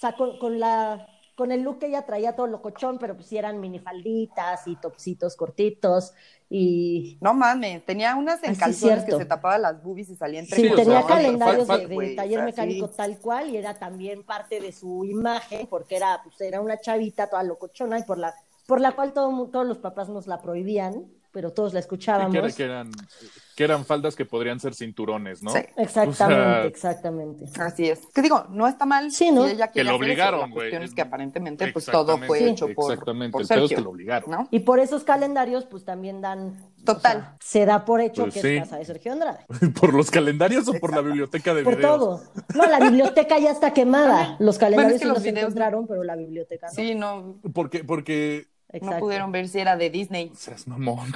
sea, con, con la con el look que ella traía todo locochón, pero pues sí eran minifalditas y topsitos cortitos y No mames, tenía unas en calzones que se tapaba las boobies y salía entre Sí, o tenía sea, calendarios de, taller o sea, mecánico sí. tal cual y era también parte de su imagen porque era pues era una chavita toda locochona y por la por la cual todo, mu- todos los papás nos la prohibían, pero todos la Sí, escuchábamos. que, era- que eran, que eran faldas que podrían ser cinturones, ¿no? Sí. Exactamente, O sea, exactamente. Así es. Que digo, no está mal. Sí, ¿no? si ella Que lo obligaron, güey. es que aparentemente pues todo Exactamente, fue Sí. hecho por, Exactamente, por el pedo es Sergio, que lo obligaron. ¿no? Y por esos calendarios pues también dan o Total. sea, se da por hecho Pues que sí. es casa de Sergio Andrade. (laughs) ¿Por los calendarios o por la biblioteca de Por videos? todo. No, la biblioteca ya está quemada. Los calendarios Bueno, es que sí los videos- encontraron, pero la biblioteca no. Sí, no, Porque, porque Exacto. no pudieron ver si era de Disney. seas mamón,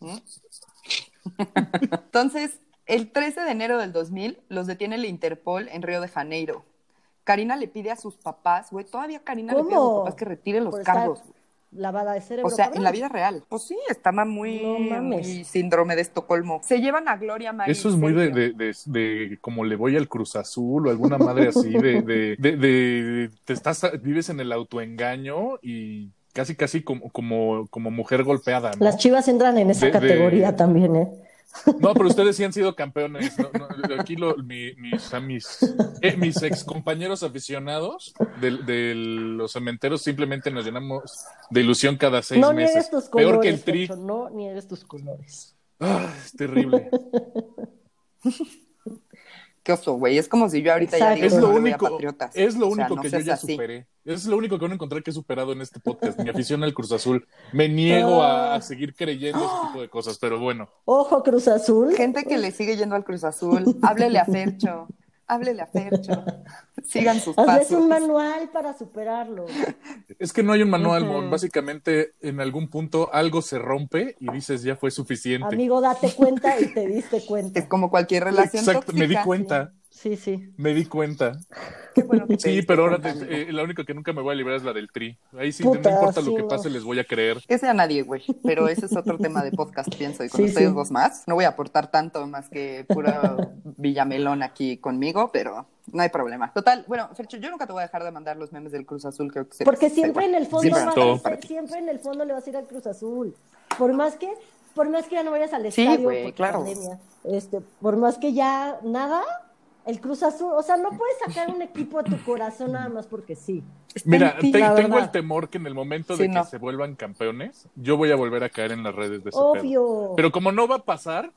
güey. (laughs) Entonces, el 13 de enero del 2000 los detiene el Interpol en Río de Janeiro. Karina le pide a sus papás, güey, todavía Karina le pide a sus papás que retire los Por cargos. Lavada de cerebro. O sea, cabrón. en la vida real. Pues sí, estaba muy, No mames. muy síndrome de Estocolmo. Se llevan a Gloria María. Eso es muy de, de, de, de como le voy al Cruz Azul o alguna madre así, de, de, de, de- te estás, vives en el autoengaño y casi, casi como, como, como mujer golpeada, ¿no? Las chivas entran en esa De- de- categoría también, ¿eh? No, pero (laughs) ustedes sí han sido campeones. ¿no? No, aquí lo- mi- mis, a mis, eh, mis ex compañeros aficionados de, de los cementeros simplemente nos llenamos de ilusión cada seis no meses. niegues tus colores. Peor que el tri. Pecho, no niegues tus colores. Ah, es terrible. (laughs) Qué oso, güey. Es como si yo ahorita Exacto. ya digo Es que lo no le voy a único, Patriotas. es lo O sea, único no que yo ya así. superé. Es lo único que van a encontrar que he superado en este podcast. Mi afición al Cruz Azul. Me niego a, a seguir creyendo ese tipo de cosas, pero bueno. Ojo, Cruz Azul. Gente que le sigue yendo al Cruz Azul, háblele a Fercho, háblele a Fercho. (laughs) Sigan sus pasos. un manual para superarlo. Es que no hay un manual. Básicamente, en algún punto algo se rompe y dices ya fue suficiente. Amigo, date cuenta y te diste Es cuenta. como cualquier relación Exacto, tóxica. me di cuenta. Sí, sí. Me di cuenta. Qué bueno que te Sí, pero ahora te- eh, la única que nunca me voy a librar es la del tri. Ahí sí, Puta, no importa sí, lo que no. pase, les voy a creer. Que sea nadie, güey. Pero ese es otro tema de podcast, pienso. Y con Sí, ustedes sí. dos más. No voy a aportar tanto más que pura villamelón aquí conmigo, pero no hay problema. Total, bueno, Fercho, yo nunca te voy a dejar de mandar los memes del Cruz Azul. Creo que se- Porque siempre en el fondo Siempre a ser- en el fondo le vas a ir al Cruz Azul. Por más que, por más que ya no vayas al Sí, estadio güey, por claro. pandemia, este, por más que ya nada, El Cruz Azul, o sea, no puedes sacar un equipo a tu corazón nada más porque sí. Mira, te- tengo el temor que en el momento Sí, de que no. se vuelvan campeones, yo voy a volver a caer en las redes de ese pedo. Obvio. Pero como no va a pasar,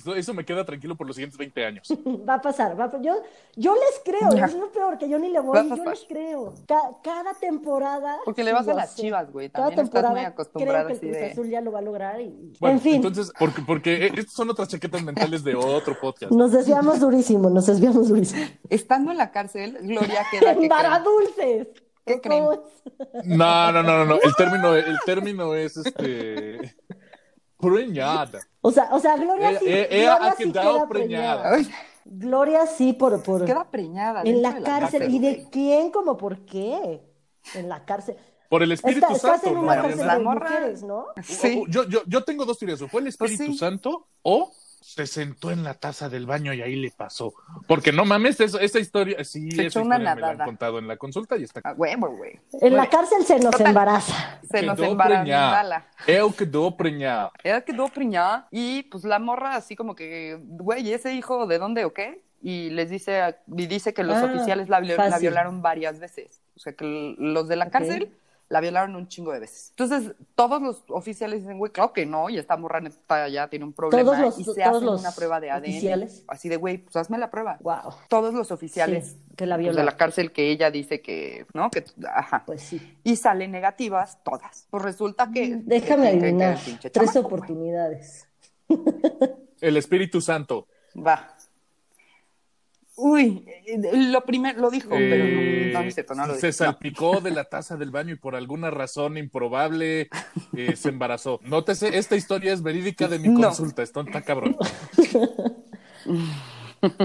eso, eso me queda tranquilo por los siguientes 20 años. (laughs) Va a pasar, va a yo, yo les creo, es lo peor, que yo ni le voy, yo les creo. Ca- cada temporada. Porque le vas a las sé. Chivas, güey. Cada También estás muy temporada acostumbrada creo que el Cruz de... Azul ya lo va a lograr. Y... Bueno, en fin, entonces, porque, porque eh, estas son otras chaquetas mentales de otro podcast. nos desviamos durísimo, nos desviamos durísimo. Estando en la cárcel, Gloria queda que ¡Para dulces! ¿Qué ¿Cómo creen? No, no, no, no, no. El término, el término es este. Preñada. O sea, o sea, Gloria sí, ella- ella Gloria ha sí quedado queda preñada. Gloria sí por, por queda preñada. en la cárcel. ¿Y de quién como por qué? En la cárcel. Por el Espíritu Está- estás Santo, en ¿no, una cárcel de mujeres, ¿no? Sí. O- o- Yo, yo, yo tengo dos teorías. O fue el Pues Espíritu sí. Santo o se sentó en la taza del baño y ahí le pasó. Porque no mames, eso- esa historia, sí, Se esa echó una historia me la han nadada. contado en la consulta y está Ah, güey. En la cárcel se nos embaraza. Se nos preñada. Él quedó preñada. Ella quedó preñada y pues la morra así como que, güey, ¿y ese hijo de dónde o qué? Y les dice, a- y dice que los Ah, oficiales la, la violaron varias veces. O sea, que los de la cárcel la violaron un chingo de veces. Entonces, todos los oficiales dicen, güey, claro que no, y esta morra neta ya tiene un problema. Todos los- y se todos hacen los una prueba de ADN. oficiales. Así de, güey, pues hazme la prueba. Wow. Todos los oficiales Sí, que la pues, de la cárcel que ella dice que, ¿no? Que, ajá. Pues sí. Y salen negativas todas. Pues resulta que... Déjame que- que- que adivinar. Tres chamaco, oportunidades. El Espíritu Santo. Va. Uy, eh, lo primero, lo dijo, pero Eh, no, no, no es cierto, no lo se. No. salpicó de la taza del baño y por alguna razón improbable eh, se embarazó. Nótese, esta historia es verídica de mi No. consulta. Está, está cabrón. (laughs)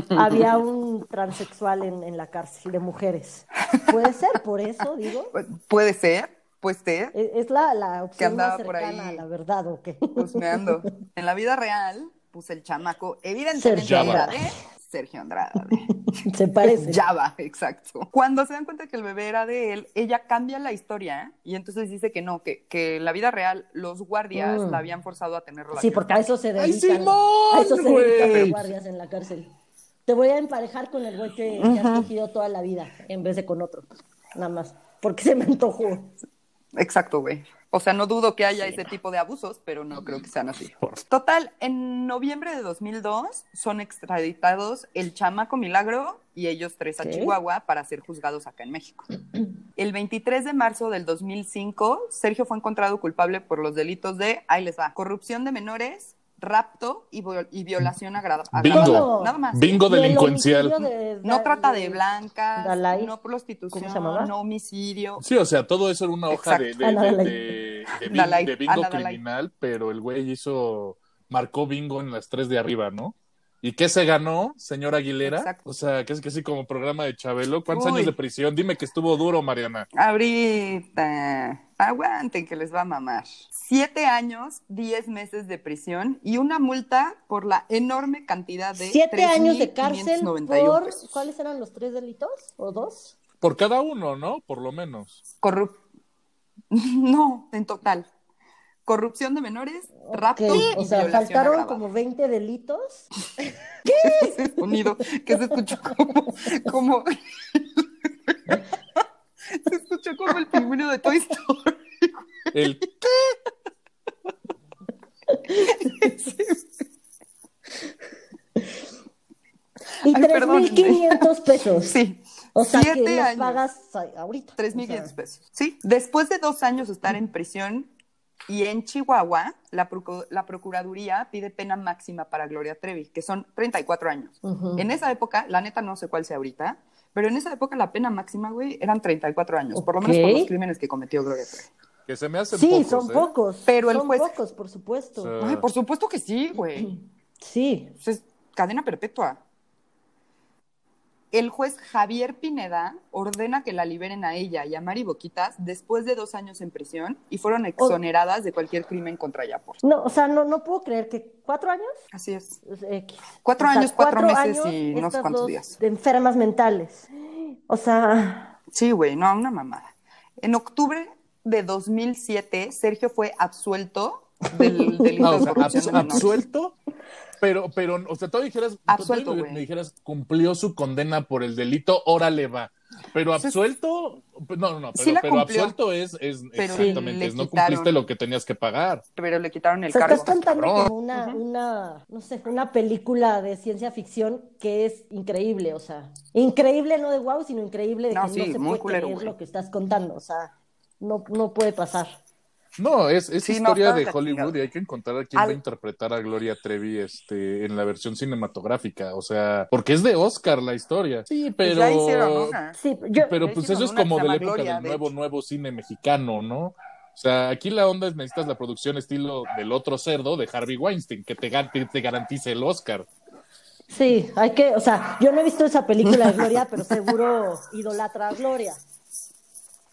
Había un transexual en, en la cárcel de mujeres. Puede ser, por eso digo. Pu- Puede ser, puede ser, Es, es la, la opción más andaba por cercana ahí. a la verdad, ¿o qué? husmeando. (laughs) En la vida real, pues el chamaco, evidentemente era. Sergio Andrade. (laughs) Se parece. Java, exacto. Cuando se dan cuenta que el bebé era de él, ella cambia la historia y entonces dice que no, que, que en la vida real los guardias Mm. la habían forzado a tener Sí, porque a eso se ¡Ay, dedican. Simón, a eso se dedican los guardias en la cárcel. Te voy a emparejar con el güey que, que has cogido toda la vida en vez de con otro. Nada más. Porque se me antojó. Exacto, güey. O sea, no dudo que haya ese tipo de abusos, pero no creo que sean así. Total, en noviembre de 2002 son extraditados el chamaco Milagro y ellos tres a ¿Qué? Chihuahua para ser juzgados acá en México. (clears throat) El 23 de marzo del 2005, Sergio fue encontrado culpable por los delitos de, ahí les va, corrupción de menores, rapto y, y violación Bingo. agravada. Nada más. Bingo delincuencial. de- No trata de blancas, Dalai. no prostitución, no homicidio. Sí, o sea, todo eso era una hoja de, bingo criminal, pero el güey hizo, marcó bingo en las tres de arriba, ¿no? ¿Y qué se ganó, señor Aguilera? Exacto. O sea, que es que así como programa de Chabelo. ¿Cuántos Uy. años de prisión? Dime que estuvo duro, Mariana. Ahorita, aguanten que les va a mamar. Siete años, diez meses de prisión y una multa por la enorme cantidad de Siete años de cárcel 3,591 por. pesos. ¿Cuáles eran los tres delitos? ¿O dos? Por cada uno, ¿no? Por lo menos. Corrup- (laughs) No, en total. Corrupción de menores, rapto y O sea, violación faltaron agravada. como 20 delitos. (laughs) Ese sonido que se escuchó como, como... (laughs) se escuchó como el pingüino de Toy Story. El Y Ay, perdónenme. 3.500 pesos. Sí. O sea, que Siete los años. pagas ahorita. Tres O mil sea, quinientos pesos. Sí. Después de dos años de estar en prisión y en Chihuahua, la, procu- la Procuraduría pide pena máxima para Gloria Trevi, que son 34 años. Ujú. En esa época, la neta no sé cuál sea ahorita, pero en esa época la pena máxima, güey, eran 34 años, por lo menos por los crímenes que cometió Gloria Trevi. que se me hacen Sí, pocos, son ¿eh? pocos. Pero el son juez- pocos, por supuesto. Ay, por supuesto que sí, güey. Sí. Pues es cadena perpetua. El juez Javier Pineda ordena que la liberen a ella y a Mari Boquitas después de dos años en prisión y fueron exoneradas de cualquier crimen contra ella por. No, o sea, no, no puedo creer que cuatro años. Así es. Es X. Cuatro O sea, años, cuatro meses años, y no sé cuántos dos días. De enfermas mentales. O sea, Sí, güey, no, una mamada. En octubre de 2007, Sergio fue absuelto del (laughs) delito Ah, o de sea, corrupción abs- de menores. absuelto pero, pero, o sea, tú dijeras, Absuelto, tú güey. me dijeras, cumplió su condena por el delito, órale va. Pero absuelto, no, no, no, pero, Sí la pero cumplió. absuelto es, es Pero exactamente, es no quitaron. cumpliste lo que tenías que pagar. Pero le quitaron el O sea, cargo. estás contando como una, una, no sé, una película de ciencia ficción que es increíble, o sea, increíble no de wow, sino increíble de No, que sí, no se puede culero, creer güey. lo que estás contando, o sea, no, no puede pasar. No, es, es Sí, historia de Hollywood y hay que encontrar a quién Al- va a interpretar a Gloria Trevi este, en la versión cinematográfica. O sea, porque es de Oscar la historia. Sí, Pues pero. ya hicieron una. Sí, yo, Pero pues eso es como de la época Gloria, del de nuevo, hecho. nuevo cine mexicano, ¿no? O sea, aquí la onda es necesitas la producción estilo del otro cerdo de Harvey Weinstein, que te, te garantice el Oscar. sí, hay que, o sea, yo no he visto esa película de Gloria, pero seguro idolatra a Gloria.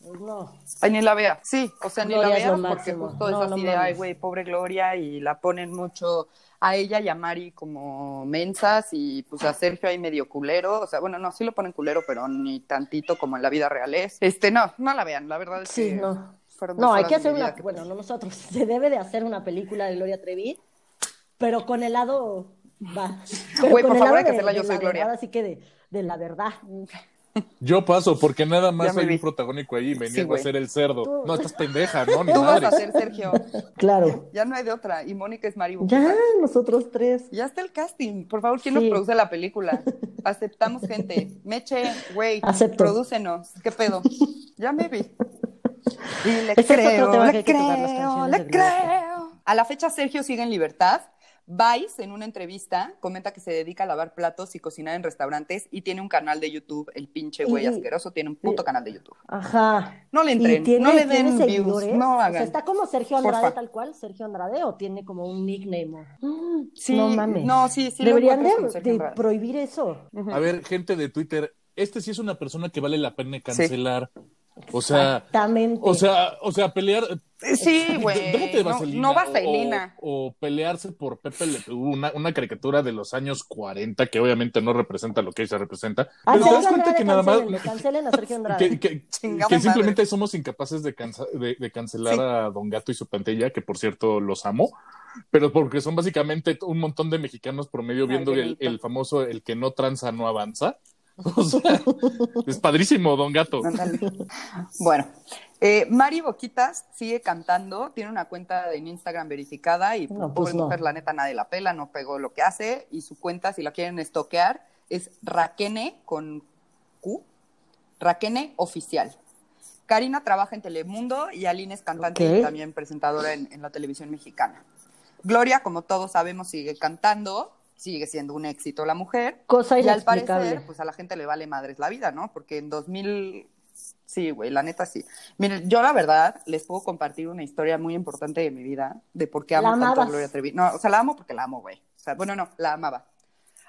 Pues no. Ay, ni la vea. Sí, o sea, ni la vea porque máximo. justo No, es no así de, ay, güey, pobre Gloria, y la ponen mucho a ella y a Mari como mensas, y pues a Sergio ahí medio culero. O sea, bueno, no, sí lo ponen culero, pero ni tantito como en la vida real es. Este, no, no la vean, la verdad es Sí, que no. No, hay que de hacer una, que- bueno, no nosotros, (laughs) se debe de hacer una película de Gloria Trevi, pero con el lado, va, (laughs) pero Güey, con por el favor, lado hay que de, hacerla Yo de Soy Gloria. verdad, así que de, de la verdad. Yo paso, porque nada más hay vi. un protagónico ahí me Sí, niego a ser el cerdo. Tú- No, estás pendeja, ¿no? (laughs) Ni Tú vas madre. a ser Sergio. Claro. Ya no hay de otra. Y Mónica es Mari Ya, nosotros tres. Ya está el casting. Por favor, ¿quién Sí. nos produce la película? Aceptamos gente. Meche, güey, Acepto. prodúcenos. ¿Qué pedo? Ya me vi. Y le Ese es otro creo, le creo, le creo. A la fecha, Sergio sigue en libertad. Vice, en una entrevista, comenta que se dedica a lavar platos y cocinar en restaurantes y tiene un canal de YouTube. El pinche güey Y- asqueroso tiene un puto canal de YouTube. Ajá. No le ¿Y entren, tiene, no le den views, seguidores? no O sea, hagan. ¿está como Sergio Andrade Porfa. tal cual? ¿Sergio Andrade o tiene como un nickname? Mm, Sí, no mames. no, sí, sí lo Deberían de, prohibir eso. A ver, gente de Twitter, este sí es una persona que vale la pena cancelar. O sea, Exactamente. o sea, o sea, pelear. Sí, (laughs) Déjate güey. de No, vaselina, no o- vaselina. O, o pelearse por Pepe Le Pew, una, una caricatura de los años 40 que obviamente no representa lo que ella representa. A Pero te das cuenta que nada más. cancélenlo, cancelen a Sergio Andrade. Que, simplemente somos incapaces de, cansa- de, de cancelar Sí. a Don Gato y su pantalla, que por cierto los amo, pero porque son básicamente un montón de mexicanos promedio viendo el, el famoso el que no tranza no avanza. (laughs) O sea, es padrísimo, Don Gato. Bueno, eh, Mari Boquitas sigue cantando, tiene una cuenta en Instagram verificada y No, pobre pues no. mujer, la neta nadie la pela, no pegó lo que hace y su cuenta, si la quieren estoquear, es Raquene con Q, Raquene Oficial. Karina trabaja en Telemundo y Aline es cantante y también presentadora en, en la televisión mexicana. Gloria, como todos sabemos, sigue cantando, sigue siendo un éxito la mujer. Cosa Y al parecer, pues a la gente le vale madres la vida, ¿no? Porque en 2000, sí, güey, la neta sí. Miren, yo la verdad les puedo compartir una historia muy importante de mi vida, de por qué amo ¿La tanto a? Gloria Trevi. No, o sea, la amo porque la amo, güey. O sea, bueno, no, la amaba.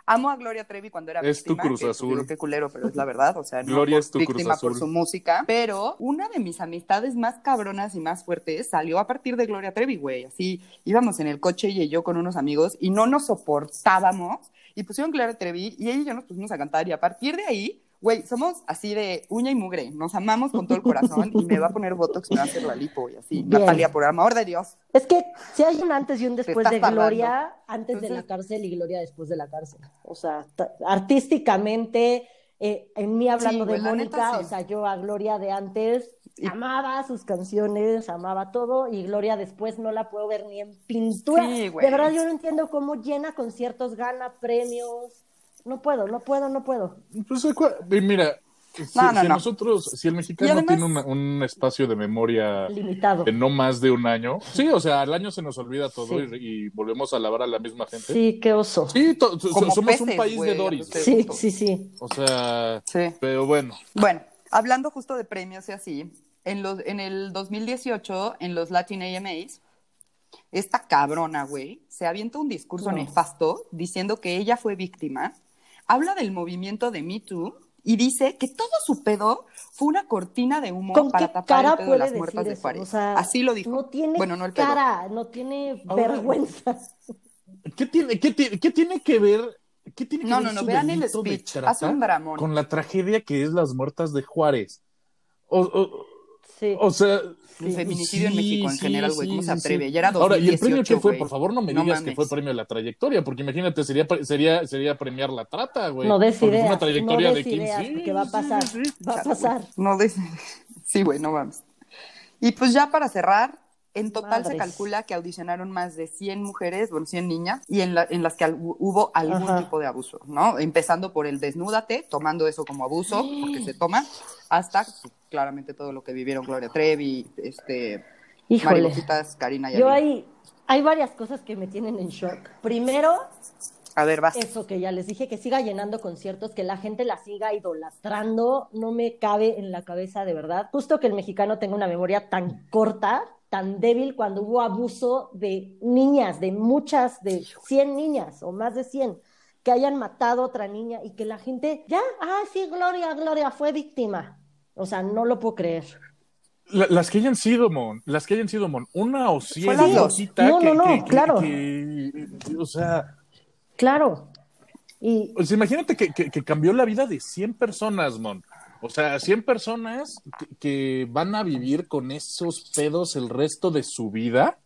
Amo a Gloria Trevi cuando era Es tu víctima. Cruz que, Azul. qué culero, pero es la verdad. O sea, no Gloria por es tu Cruz víctima por Azul. su música. Pero una de mis amistades más cabronas y más fuertes salió a partir de Gloria Trevi, güey. Así íbamos en el coche ella y yo con unos amigos y no nos soportábamos. Y pusieron Gloria Trevi y ella y yo nos pusimos a cantar. Y a partir de ahí, güey, somos así de uña y mugre. Nos amamos con todo el corazón y me va a poner botox me va a hacer la lipo y así. Bien. Natalia, por amor de Dios. Es que si hay un antes y un después de. Gloria, antes de la cárcel y Gloria después de la cárcel. O sea, artísticamente, eh, en mí hablando Sí, de Mónica, sí. o sea, yo a Gloria de antes Y- amaba sus canciones, amaba todo, y Gloria después no la puedo ver ni en pintura. Sí, de verdad, yo no entiendo cómo llena conciertos, gana premios. No puedo, no puedo, no puedo. Pues, mira, si, No, no, si no. nosotros, si el mexicano además- tiene una- un espacio de memoria Limitado. de no más de un año, sí, o sea, al año se nos olvida todo Sí. y, y volvemos a alabar a la misma gente. Sí, qué oso. Sí, to- so- Como somos un país de Doris. Sí, sí, sí. O sea, Sí. pero bueno. Bueno, hablando justo de premios y así, en, los, en el 2018, en los Latin AMAs, esta cabrona, güey, se avienta un discurso No. nefasto diciendo que ella fue víctima, habla del movimiento de Me Too y dice que todo su pedo fue una cortina de humo ¿Con para qué tapar cara el pedo de puede las muertas de? Juárez. O sea, así lo dijo. No tiene bueno, no el pedo. cara, no tiene Ahora- vergüenza. ¿Qué tiene, qué, tiene- qué tiene que ver? ¿Qué tiene que No, ver no, no, su vean el speech, trata hace un dramón. Con la tragedia que es las muertas de Juárez. O- o- Sí. O sea, El feminicidio en sí, México en sí, general, güey, sí, ¿cómo se atreve? sí. Ya era Ahora, ¿y el premio 2018, qué fue? güey. Por favor, no me No digas que fue premio a la trayectoria, porque imagínate, sería, sería, sería premiar la trata, güey. no des ideas, una trayectoria no de des 15 ideas, sí, porque va a pasar, sí, sí. va a pasar. No de... (laughs) Sí, güey, no vamos. Y pues ya para cerrar, en total se calcula que audicionaron más de 100 mujeres, bueno, 100 niñas, y en, la- en las que al- hubo algún Ajá. tipo de abuso, ¿no? Empezando por el desnúdate, tomando eso como abuso, porque se toma, hasta claramente todo lo que vivieron Gloria Trevi, este, Híjole. Mariboquitas, Karina y Yo hay, hay varias cosas que me tienen en shock. Primero, A ver, vas. eso que ya les dije, que siga llenando conciertos, que la gente la siga idolatrando, no me cabe en la cabeza de verdad. Justo que el mexicano tenga una memoria tan corta, tan débil, cuando hubo abuso de niñas, de muchas, de 100 niñas o más de 100, que hayan matado a otra niña y que la gente, ya, ah, sí, Gloria, Gloria, fue víctima. O sea, no lo puedo creer. La- las que hayan sido, Mon, las que hayan sido, Mon, una o cien No, que, no, no, que- claro. que- o sea, Claro. Y Pues imagínate que, cambió la vida de 100 personas, Mon. O sea, 100 personas que, que van a vivir con esos pedos el resto de su vida.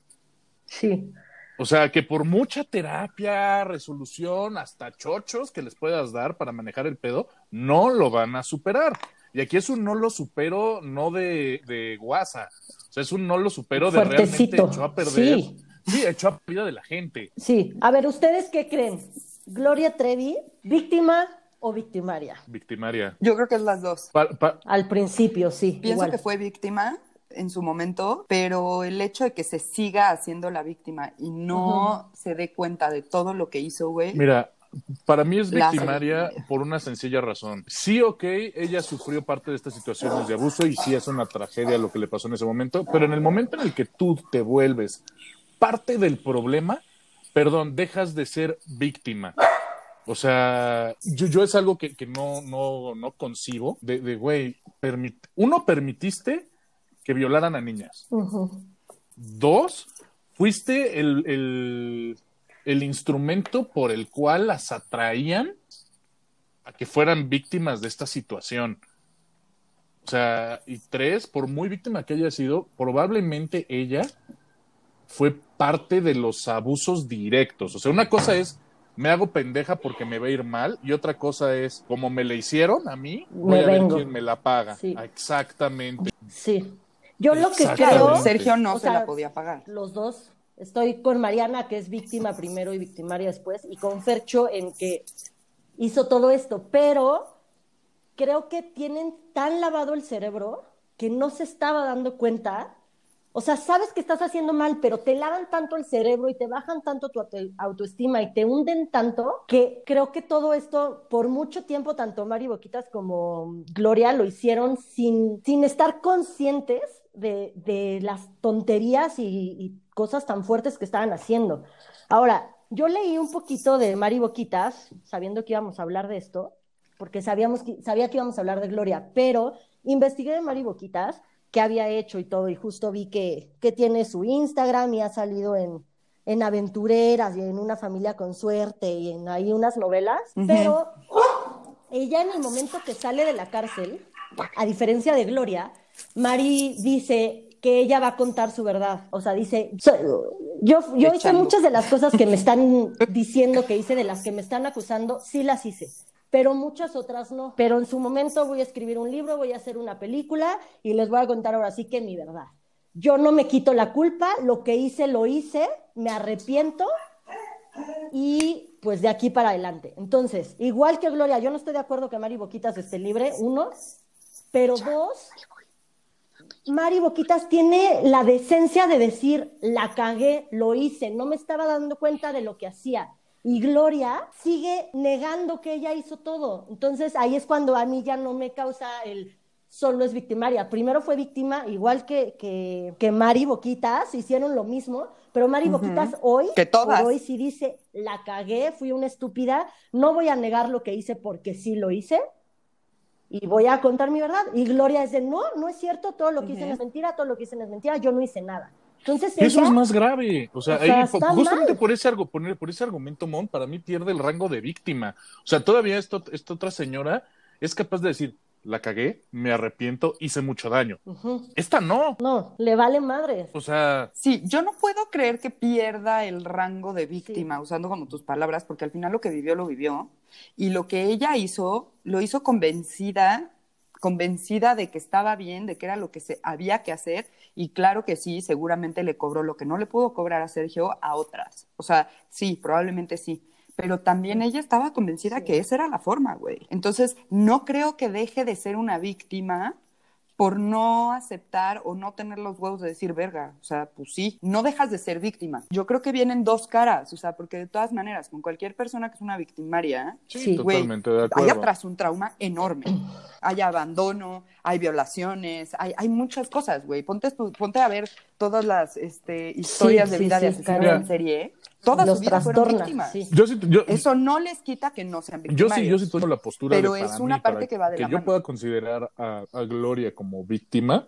sí, O sea, que por mucha terapia, resolución, hasta chochos que les puedas dar para manejar el pedo, no lo van a superar. Y aquí es un no lo supero, no de, de guasa. O sea, es un no lo supero de realmente Fuertecito. echó a perder. Sí. Sí, echó a perder de la gente. Sí, a ver, ¿ustedes qué creen? Gloria Trevi, víctima o victimaria? Victimaria. Yo creo que es las dos. Pa- pa- Al principio, sí. Pienso igual. que fue víctima en su momento, pero el hecho de que se siga haciendo la víctima y no se dé cuenta de todo lo que hizo, güey. Mira, para mí es victimaria por una sencilla razón. Sí, ok, ella sufrió parte de estas situaciones de abuso y sí es una tragedia lo que le pasó en ese momento, pero en el momento en el que tú te vuelves parte del problema, perdón, dejas de ser víctima. O sea, yo, yo es algo que, que no, no, no concibo de, güey, permit- uno, permitiste que violaran a niñas. Dos, fuiste el, el, el instrumento por el cual las atraían a que fueran víctimas de esta situación. O sea, y tres, por muy víctima que haya sido, probablemente ella fue parte de los abusos directos. O sea, una cosa es, me hago pendeja porque me va a ir mal, y otra cosa es, como me le hicieron a mí, voy Me a ver quién me la paga. Sí. Exactamente. Sí. Yo lo que creo, Sergio no o se sea, la podía pagar. los dos, estoy con Mariana, que es víctima primero y victimaria después, y con Fercho en que hizo todo esto, pero creo que tienen tan lavado el cerebro que no se estaba dando cuenta. O sea, sabes que estás haciendo mal, pero te lavan tanto el cerebro y te bajan tanto tu auto- autoestima y te hunden tanto que creo que todo esto, por mucho tiempo, tanto Mari Boquitas como Gloria lo hicieron sin, sin estar conscientes de, de las tonterías y cosas tan fuertes que estaban haciendo. Ahora, yo leí un poquito de Mari Boquitas, sabiendo que íbamos a hablar de esto, porque sabíamos que, sabía que íbamos a hablar de Gloria, pero investigué de Mari Boquitas qué había hecho y todo, y justo vi que, que tiene su Instagram y ha salido en, en Aventureras y en Una familia con suerte y en ahí unas novelas, Ujú. pero ella en el momento que sale de la cárcel, a diferencia de Gloria, Mari dice que ella va a contar su verdad. O sea, dice, yo, yo hice muchas de las cosas que me están diciendo que hice, de las que me están acusando, sí las hice, pero muchas otras no. Pero en su momento voy a escribir un libro, voy a hacer una película y les voy a contar ahora sí que mi verdad. Yo no me quito la culpa, lo que hice lo hice, me arrepiento y pues de aquí para adelante. Entonces, igual que Gloria, yo no estoy de acuerdo que Mari Boquitas esté libre, uno, pero dos, Mari Boquitas tiene la decencia de decir, la cagué, lo hice, no me estaba dando cuenta de lo que hacía. Y Gloria sigue negando que ella hizo todo. Entonces ahí es cuando a mí ya no me causa el solo es victimaria. Primero fue víctima, igual que, que, que Mari Boquitas, hicieron lo mismo, pero Mari. Boquitas hoy, Que todas. hoy sí dice, la cagué, fui una estúpida, no voy a negar lo que hice porque sí lo hice, y voy a contar mi verdad. Y Gloria de, no, no es cierto, todo lo que hice Ujú. es mentira, todo lo que hice es mentira, yo no hice nada. Entonces Eso ella, es más grave. O sea, O sea, ahí, está justamente mal. por ese, argo- por, por ese argumento, Mon, para mí pierde el rango de víctima. O sea, todavía esto, esta otra señora es capaz de decir, la cagué, me arrepiento, hice mucho daño. Esta no. No, le vale madres. O sea, Sí, yo no puedo creer que pierda el rango de víctima, usando como tus palabras, porque al final lo que vivió, lo vivió. Y lo que ella hizo, lo hizo convencida, convencida de que estaba bien, de que era lo que se había que hacer. Y claro que sí, seguramente le cobró lo que no le pudo cobrar a Sergio a otras. O sea, sí, probablemente sí. Pero también ella estaba convencida Sí. que esa era la forma, güey. Entonces, no creo que deje de ser una víctima por no aceptar o no tener los huevos de decir verga. O sea, pues sí, no dejas de ser víctima. Yo creo que vienen dos caras, o sea, porque de todas maneras, con cualquier persona que es una victimaria, sí, Sí. güey, totalmente de hay acuerdo. atrás un trauma enorme. Hay abandono, hay violaciones, hay, hay muchas cosas, güey. Ponte, ponte a ver todas las este, historias de sí, vida de sí, cabrón. en serie. Todas Los su vida fueron víctimas. sí. Yo sí, yo, Eso no les quita que no sean yo victimarios. sí, yo sí tomo la postura Pero de, es para una mí, parte que va de la yo mano. pueda considerar a, a Gloria como víctima.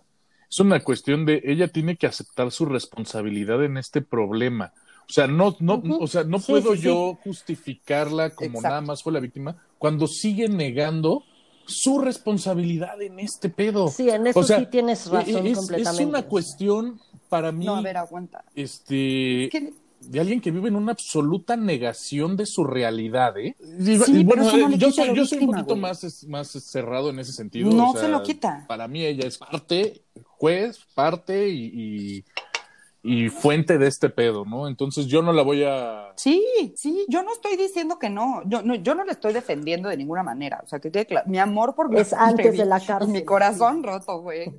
Es una cuestión de ella tiene que aceptar su responsabilidad en este problema. O sea, no, no, o sea, no Sí, puedo sí, sí. yo justificarla como Exacto. nada más fue la víctima cuando sigue negando su responsabilidad en este pedo. Sí, en eso O sea, sí tienes razón es, completamente. es una cuestión para mí, No, a ver, aguanta. este, Es que- de alguien que vive en una absoluta negación de su realidad, ¿eh? Y, Sí, y pero eso no le yo, quita soy, yo soy un poquito güey. más, es- más cerrado en ese sentido. No o sea, se lo quita. Para mí ella es parte, juez, parte y, y, y fuente de este pedo, ¿no? Entonces yo no la voy a... Sí, sí, yo no estoy diciendo que no. Yo no, yo no le estoy defendiendo de ninguna manera. O sea, que quede claro, mi amor por Es antes de la cárcel, Mi corazón roto, güey.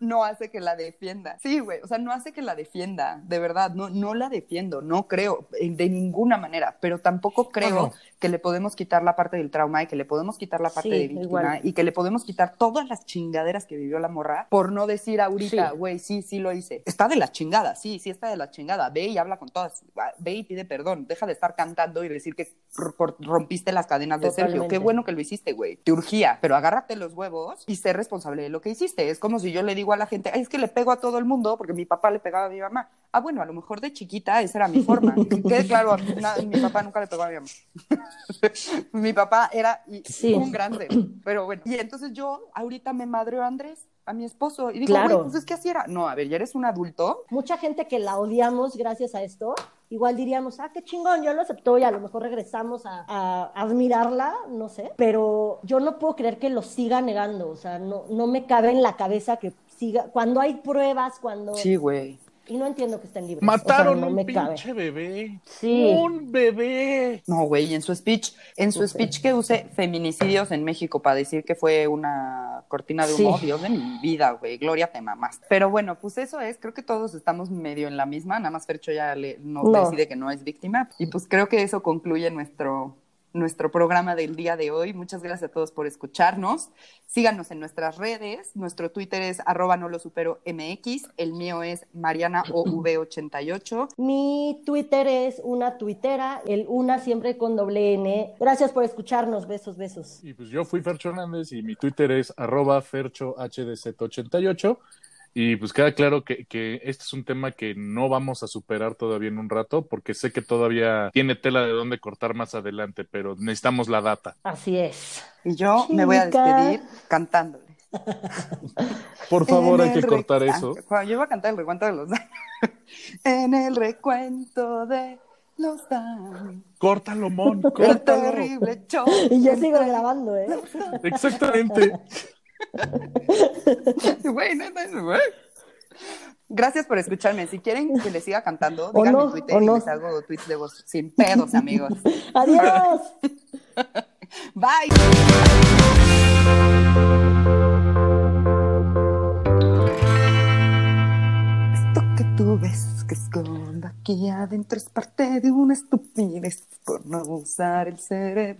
No hace que la defienda. Sí, güey. O sea, no hace que la defienda. De verdad, no, no la defiendo. No creo eh, de ninguna manera. Pero tampoco creo que le podemos quitar la parte del trauma y que le podemos quitar la parte Sí, de víctima igual. y que le podemos quitar todas las chingaderas que vivió la morra por no decir ahorita, Sí. güey, sí, sí lo hice. Está de la chingada, sí, sí está de la chingada. Ve y habla con todas. Ve y pide perdón. Deja de estar cantando y decir que rompiste las cadenas de Sergio. Qué bueno que lo hiciste, güey. Te urgía, pero agárrate los huevos y sé responsable de lo que hiciste. Es como si yo le digo a la gente, "Ay, es que le pego a todo el mundo porque mi papá le pegaba a mi mamá. Ah, bueno, a lo mejor de chiquita esa era mi forma. Que claro, na- mi papá nunca le pegó a mi mamá. (laughs) mi papá era y- Sí. un grande, pero bueno. Y entonces yo ahorita me madreo a Andrés, a mi esposo, y digo, Claro. pues es que así era. No, a ver, ya eres un adulto. Mucha gente que la odiamos gracias a esto, igual diríamos, ah, qué chingón, yo lo aceptó y a lo mejor regresamos a, a admirarla, no sé, pero yo no puedo creer que lo siga negando, o sea, no, no me cabe en la cabeza que siga, cuando hay pruebas, cuando... güey. Y no entiendo que estén libres. Mataron o sea, no un me cabe. pinche bebé. Sí. Un bebé. No, güey, y en su speech, en su speech que use feminicidios en México para decir que fue una cortina de humo, Sí. Dios de mi vida, güey, Gloria te mamás. Pero bueno, pues eso es, creo que todos estamos medio en la misma, nada más Fercho ya le, no, No. decide que no es víctima. Y pues creo que eso concluye nuestro, nuestro programa del día de hoy. Muchas gracias a todos por escucharnos. Síganos en nuestras redes. Nuestro Twitter es arroba no lo supero MX. El mío es Mariana OV88. Mi Twitter es una tuitera, el una siempre con doble N. Gracias por escucharnos, besos, besos. Y pues yo fui Fercho Hernández y mi Twitter es arroba ferchohdz88. Y pues queda claro que, que este es un tema que no vamos a superar todavía en un rato, porque sé que todavía tiene tela de dónde cortar más adelante, pero necesitamos la data. Así es. Y yo me voy a despedir cantándoles. (laughs) Por favor, hay que cortar eso. Ah, Juan, yo iba a cantar el recuento de los daños. (laughs) en el recuento de los daños. Córtalo, Mon, El córtalo. terrible (laughs) choque. Y yo sigo grabando, ¿eh? Exactamente. (laughs) Güey, güey. Gracias por escucharme. Si quieren que les siga cantando, díganme no, en Twitter y les hago tweets de voz sin pedos, amigos. (laughs) Adiós. (laughs) Bye. Esto que tú ves que esconda aquí adentro es parte de una estupidez por no usar el cerebro.